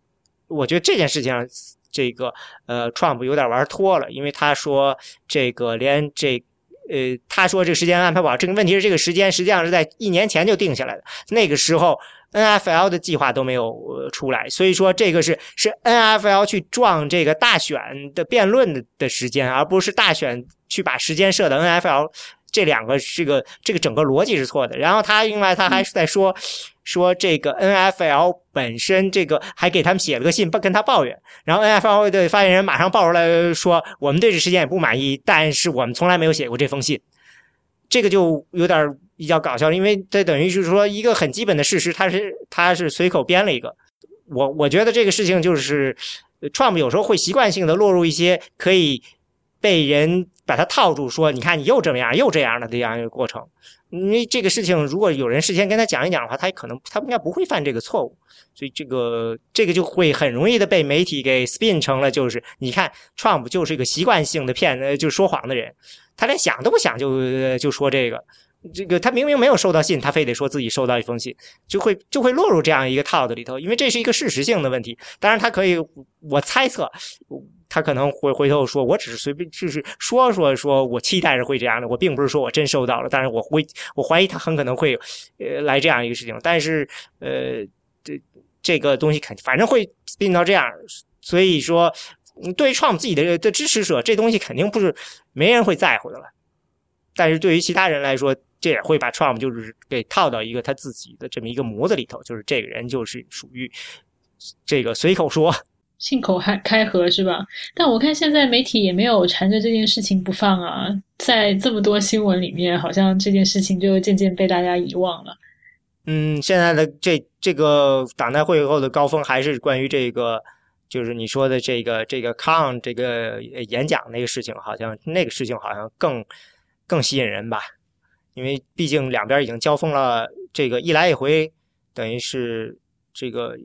我觉得这件事情上，这个呃，Trump 有点玩脱了，因为他说这个连这呃，他说这个时间安排不好。这个问题是，这个时间实际上是在一年前就定下来的，那个时候。N.F.L 的计划都没有出来，所以说这个是是 N.F.L 去撞这个大选的辩论的的时间，而不是大选去把时间设的 N.F.L 这两个这个这个整个逻辑是错的。然后他另外他还是在说，说这个 NFL 本身这个还给他们写了个信，不跟他抱怨。然后 NFL 的发言人马上爆出来说，我们对这时间也不满意，但是我们从来没有写过这封信。这个就有点比较搞笑，因为这等于就是说一个很基本的事实，他是他是随口编了一个。我我觉得这个事情就是 Trump 有时候会习惯性的落入一些可以被人把他套住，说你看你又这么样又这样的这样一个过程。因为这个事情，如果有人事先跟他讲一讲的话，他可能他应该不会犯这个错误。所以这个这个就会很容易的被媒体给 spin 成了，就是你看 Trump 就是一个习惯性的骗，呃，就说谎的人。他连想都不想就就说这个，这个他明明没有收到信，他非得说自己收到一封信，就会就会落入这样一个套子里头。因为这是一个事实性的问题。当然，他可以，我猜测他可能会回头说，我只是随便就是说说说我期待着会这样的，我并不是说我真收到了。但是我会我怀疑他很可能会呃来这样一个事情。但是呃这这个东西肯反正会变到这样，所以说。对于 Trump 自己的的支持者，这东西肯定不是没人会在乎的了。但是对于其他人来说，这也会把 Trump 就是给套到一个他自己的这么一个模子里头，就是这个人就是属于这个随口说、信口开开河是吧？但我看现在媒体也没有缠着这件事情不放啊，在这么多新闻里面，好像这件事情就渐渐被大家遗忘了。嗯，现在的这这个党代会后的高峰还是关于这个。就是你说的这个这个康这个演讲那个事情，好像那个事情好像更更吸引人吧，因为毕竟两边已经交锋了，这个一来一回，等于是这个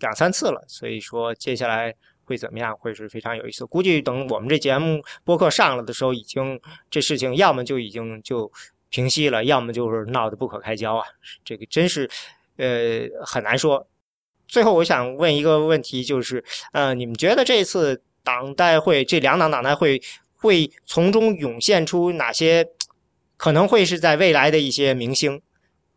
两三次了，所以说接下来会怎么样，会是非常有意思。估计等我们这节目播客上了的时候，已经这事情要么就已经就平息了，要么就是闹得不可开交啊，这个真是呃很难说。最后，我想问一个问题，就是，呃，你们觉得这次党代会这两党党代会会从中涌现出哪些可能会是在未来的一些明星？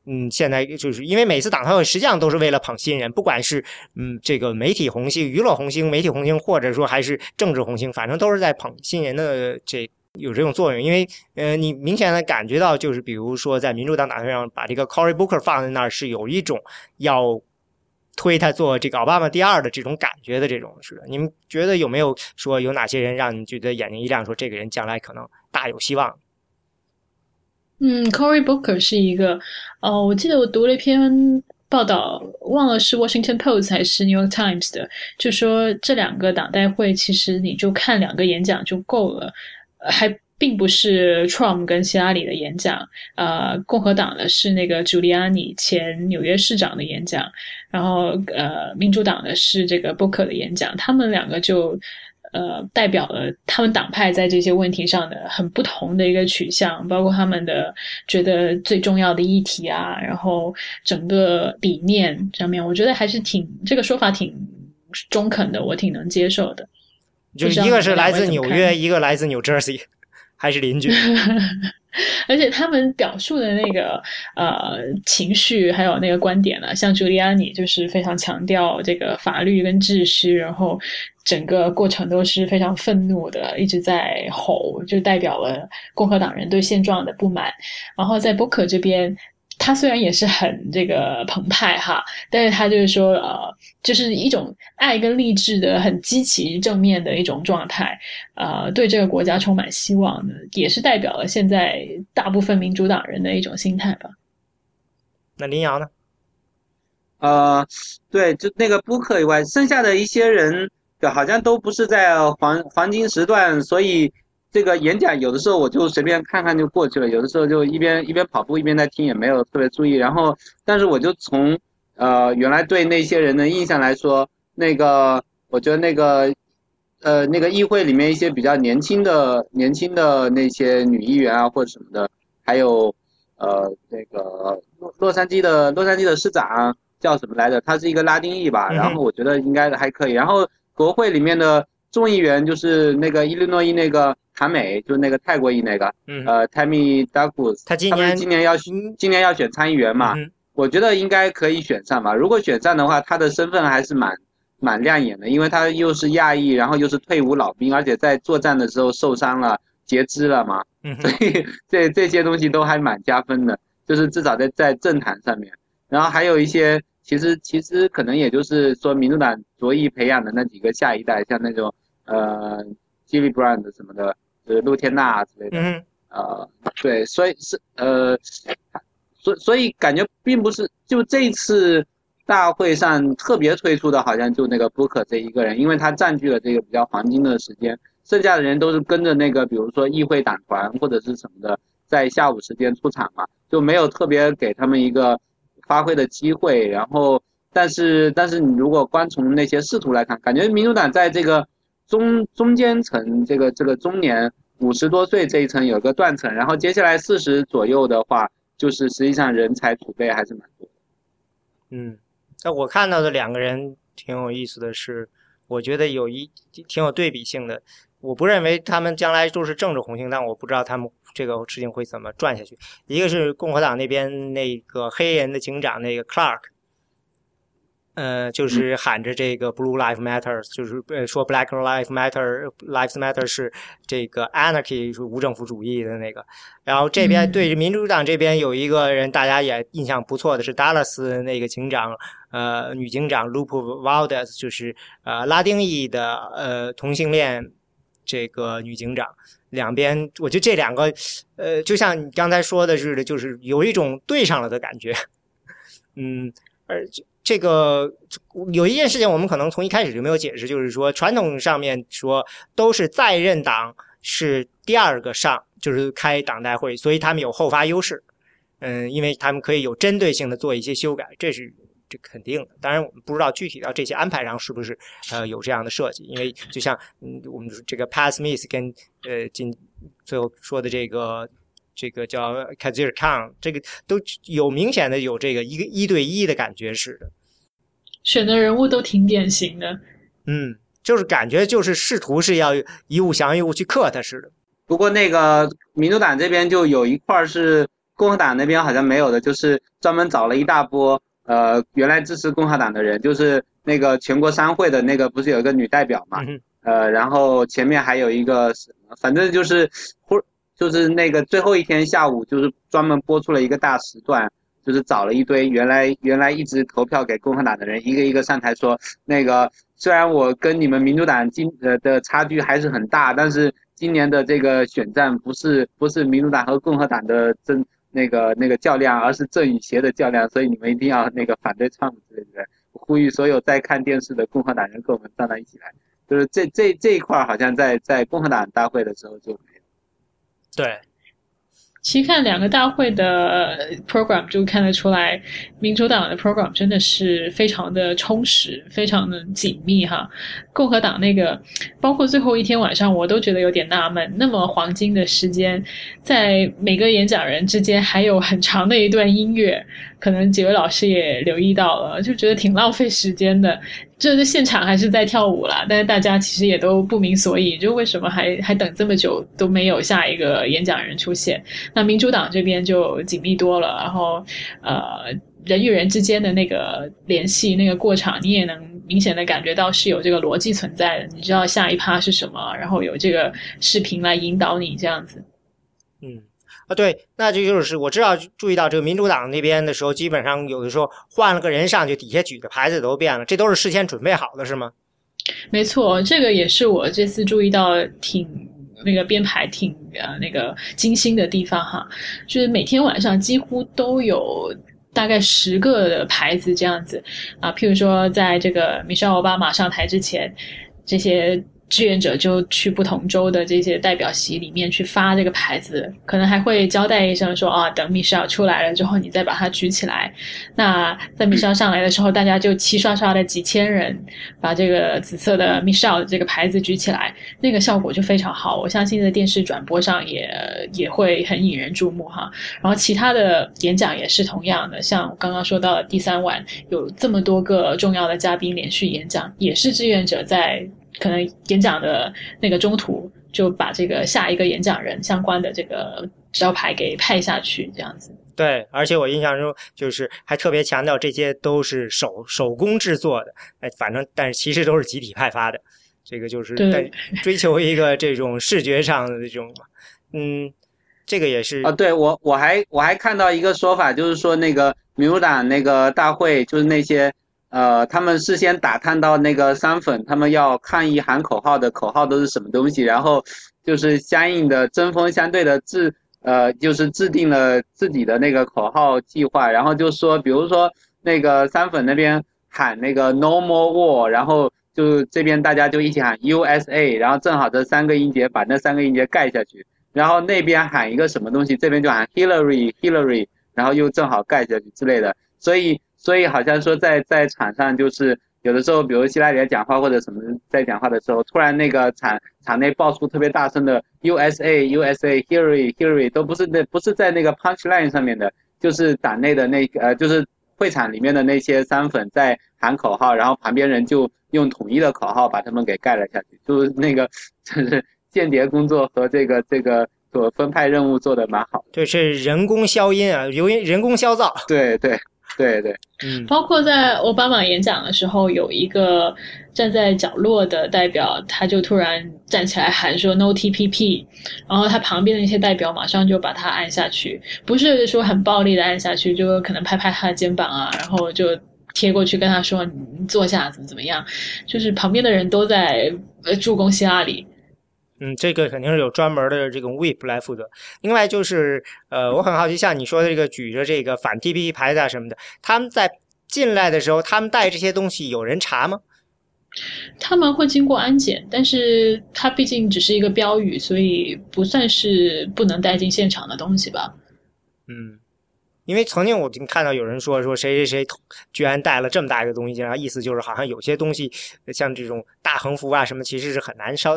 嗯，现在就是因为每次党代会实际上都是为了捧新人，不管是嗯这个媒体红星、娱乐红星、媒体红星，或者说还是政治红星，反正都是在捧新人的这有这种作用。因为呃，你明显的感觉到，就是比如说在民主党党会上把这个 Cory Booker 放在那儿，是有一种要。推他做这个奥巴马第二的这种感觉的这种是，你们觉得有没有说有哪些人让你觉得眼睛一亮，说这个人将来可能大有希望？嗯，Cory Booker 是一个，哦，我记得我读了一篇报道，忘了是 Washington Post 还是 New York Times 的，就说这两个党代会其实你就看两个演讲就够了，还。并不是 Trump 跟希拉里的演讲，呃，共和党的是那个 Giuliani 前纽约市长的演讲，然后呃，民主党的是这个 Booker 的演讲，他们两个就呃代表了他们党派在这些问题上的很不同的一个取向，包括他们的觉得最重要的议题啊，然后整个理念上面，我觉得还是挺这个说法挺中肯的，我挺能接受的。就一个是来自纽约，一个来自 New Jersey。还是邻居，而且他们表述的那个呃情绪，还有那个观点呢，像朱利安尼就是非常强调这个法律跟秩序，然后整个过程都是非常愤怒的，一直在吼，就代表了共和党人对现状的不满。然后在博克这边。他虽然也是很这个澎湃哈，但是他就是说，呃，就是一种爱跟励志的很积极正面的一种状态，呃，对这个国家充满希望的，也是代表了现在大部分民主党人的一种心态吧。那林瑶呢？呃，对，就那个布克以外，剩下的一些人，好像都不是在黄黄金时段，所以。这个演讲有的时候我就随便看看就过去了，有的时候就一边一边跑步一边在听，也没有特别注意。然后，但是我就从呃原来对那些人的印象来说，那个我觉得那个呃那个议会里面一些比较年轻的年轻的那些女议员啊或者什么的，还有呃那个洛洛杉矶的洛杉矶的市长叫什么来着？他是一个拉丁裔吧，然后我觉得应该还可以。然后国会里面的众议员就是那个伊利诺伊那个。韩美就是那个泰国裔那个，嗯。呃，Tammy Douglas，他今年今年要今年要选参议员嘛，我觉得应该可以选上吧。如果选上的话，他的身份还是蛮蛮亮眼的，因为他又是亚裔，然后又是退伍老兵，而且在作战的时候受伤了，截肢了嘛，所以这这些东西都还蛮加分的，就是至少在在政坛上面。然后还有一些其实其实可能也就是说民主党着意培养的那几个下一代，像那种呃 j i l l y Brand 什么的，呃露天娜之类的，嗯呃对，所以是呃，所所以感觉并不是就这次大会上特别推出的，好像就那个 Booker 这一个人，因为他占据了这个比较黄金的时间，剩下的人都是跟着那个比如说议会党团或者是什么的，在下午时间出场嘛，就没有特别给他们一个发挥的机会。然后，但是但是你如果光从那些仕途来看，感觉民主党在这个中中间层这个这个中年五十多岁这一层有个断层，然后接下来四十左右的话，就是实际上人才储备还是蛮多。嗯，那我看到的两个人挺有意思的是，我觉得有一挺有对比性的。我不认为他们将来都是政治红星，但我不知道他们这个事情会怎么转下去。一个是共和党那边那个黑人的警长那个 Clark，呃，就是喊着这个 Blue Life Matter，就是呃说 Black Life Matter，Lives Matter 是这个 Anarchy 是无政府主义的那个。然后这边对民主党这边有一个人，大家也印象不错的是 Dallas 那个警长，呃，女警长 Lupe Valdez，就是呃拉丁裔的呃同性恋这个女警长。两边，我觉得这两个，呃，就像你刚才说的似的，就是有一种对上了的感觉。嗯，而这个有一件事情，我们可能从一开始就没有解释，就是说传统上面说都是在任党是第二个上，就是开党代会，所以他们有后发优势。嗯，因为他们可以有针对性的做一些修改，这是这肯定的。当然，我们不知道具体到这些安排上是不是呃有这样的设计，因为就像嗯我们这个 Passmith 跟呃今最后说的这个。这个叫 Kazir Khan，这个都有明显的有这个一个一对一的感觉似的，选的人物都挺典型的。嗯，就是感觉就是试图是要一物降一物去克他似的。不过那个民主党这边就有一块是共和党那边好像没有的，就是专门找了一大波呃原来支持共和党的人，就是那个全国商会的那个不是有一个女代表嘛，呃，然后前面还有一个，反正就是或。就是那个最后一天下午，就是专门播出了一个大时段，就是找了一堆原来原来一直投票给共和党的人，一个一个上台说，那个虽然我跟你们民主党今呃的差距还是很大，但是今年的这个选战不是不是民主党和共和党的争那个那个较量，而是正与邪的较量，所以你们一定要那个反对川普之类的，呼吁所有在看电视的共和党人跟我们站到一起来。就是这这这一块好像在在共和党大会的时候就。对，其实看两个大会的 program 就看得出来，民主党的 program 真的是非常的充实，非常的紧密哈。共和党那个，包括最后一天晚上，我都觉得有点纳闷，那么黄金的时间，在每个演讲人之间还有很长的一段音乐，可能几位老师也留意到了，就觉得挺浪费时间的。这是现场还是在跳舞啦？但是大家其实也都不明所以，就为什么还还等这么久都没有下一个演讲人出现？那民主党这边就紧密多了，然后呃人与人之间的那个联系、那个过场，你也能明显的感觉到是有这个逻辑存在的。你知道下一趴是什么，然后有这个视频来引导你这样子。嗯。啊，对，那这就是我知道注意到这个民主党那边的时候，基本上有的时候换了个人上去，底下举的牌子都变了，这都是事先准备好的，是吗？没错，这个也是我这次注意到挺那个编排挺呃那个精心的地方哈，就是每天晚上几乎都有大概十个的牌子这样子啊，譬如说在这个米歇尔奥巴马上台之前，这些。志愿者就去不同州的这些代表席里面去发这个牌子，可能还会交代一声说啊，等米歇尔出来了之后，你再把它举起来。那在米歇尔上来的时候，大家就齐刷刷的几千人把这个紫色的米歇尔的这个牌子举起来，那个效果就非常好。我相信在电视转播上也也会很引人注目哈。然后其他的演讲也是同样的，像刚刚说到的第三晚有这么多个重要的嘉宾连续演讲，也是志愿者在。可能演讲的那个中途就把这个下一个演讲人相关的这个招牌给派下去，这样子。对，而且我印象中就是还特别强调这些都是手手工制作的，哎，反正但是其实都是集体派发的，这个就是在 追求一个这种视觉上的这种，嗯，这个也是啊，对我我还我还看到一个说法，就是说那个民主党那个大会，就是那些呃，他们事先打探到那个三粉，他们要抗议喊口号的口号都是什么东西，然后就是相应的针锋相对的制呃，就是制定了自己的那个口号计划，然后就说，比如说那个三粉那边喊那个 No More War，然后就这边大家就一起喊 USA，然后正好这三个音节把那三个音节盖下去。然后那边喊一个什么东西，这边就喊 Hillary Hillary，然后又正好盖下去之类的。所以所以好像说在在场上就是有的时候，比如希拉里在讲话或者什么在讲话的时候，突然那个场场内爆出特别大声的 USA USA Hillary Hillary，都不是那不是在那个 punch line 上面的，就是党内的那呃就是会场里面的那些山粉在喊口号，然后旁边人就用统一的口号把他们给盖了下去，就是那个就是。间谍工作和这个这个所分派任务做的蛮好，对是人工消音啊，由于人工消噪。对对对对，嗯，包括在奥巴马演讲的时候，有一个站在角落的代表，他就突然站起来喊说 “No TPP”，然后他旁边的那些代表马上就把他按下去，不是说很暴力的按下去，就可能拍拍他的肩膀啊，然后就贴过去跟他说“你坐下，怎么怎么样”，就是旁边的人都在呃助攻希拉里。嗯，这个肯定是有专门的这种 whip 来负责。另外就是，呃，我很好奇，像你说的这个举着这个反 TPP 牌子啊什么的，他们在进来的时候，他们带这些东西，有人查吗？他们会经过安检，但是它毕竟只是一个标语，所以不算是不能带进现场的东西吧？嗯。因为曾经我经看到有人说说谁谁谁居然带了这么大一个东西，然后意思就是好像有些东西像这种大横幅啊什么，其实是很难烧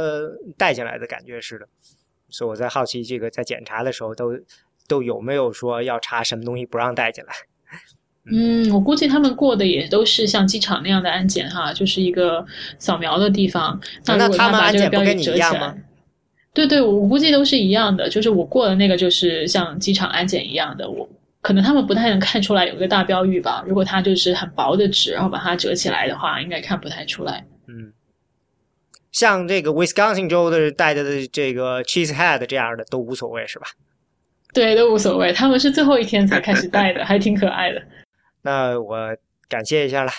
带进来的感觉似的。所以我在好奇，这个在检查的时候都都有没有说要查什么东西不让带进来？嗯，我估计他们过的也都是像机场那样的安检哈，就是一个扫描的地方。那他们安检不跟你一样吗？对对，我估计都是一样的，就是我过的那个就是像机场安检一样的我。可能他们不太能看出来有一个大标语吧。如果它就是很薄的纸，然后把它折起来的话，应该看不太出来。嗯，像这个 Wisconsin 州的带的这个 Cheese Head 这样的都无所谓是吧？对，都无所谓。他们是最后一天才开始带的，还挺可爱的。那我感谢一下了，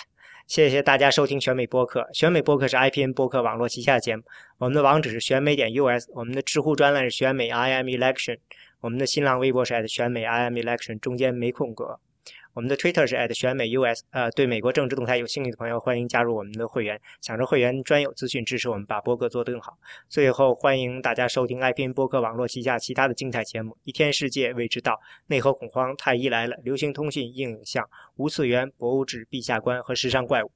谢谢大家收听选美播客。选美播客是 IPN 播客网络旗下的节目。我们的网址是选美点 US，我们的知乎专栏是选美 I am Election。我们的新浪微博是选美 I M Election 中间没空格。我们的 Twitter 是选美 US，呃，对美国政治动态有兴趣的朋友，欢迎加入我们的会员，享受会员专有资讯，支持我们把播客做得更好。最后，欢迎大家收听 IPN 播客网络旗下其他的精彩节目：一天世界未知道、内核恐慌、太医来了、流行通信、硬影像、无次元、博物志、陛下观和时尚怪物。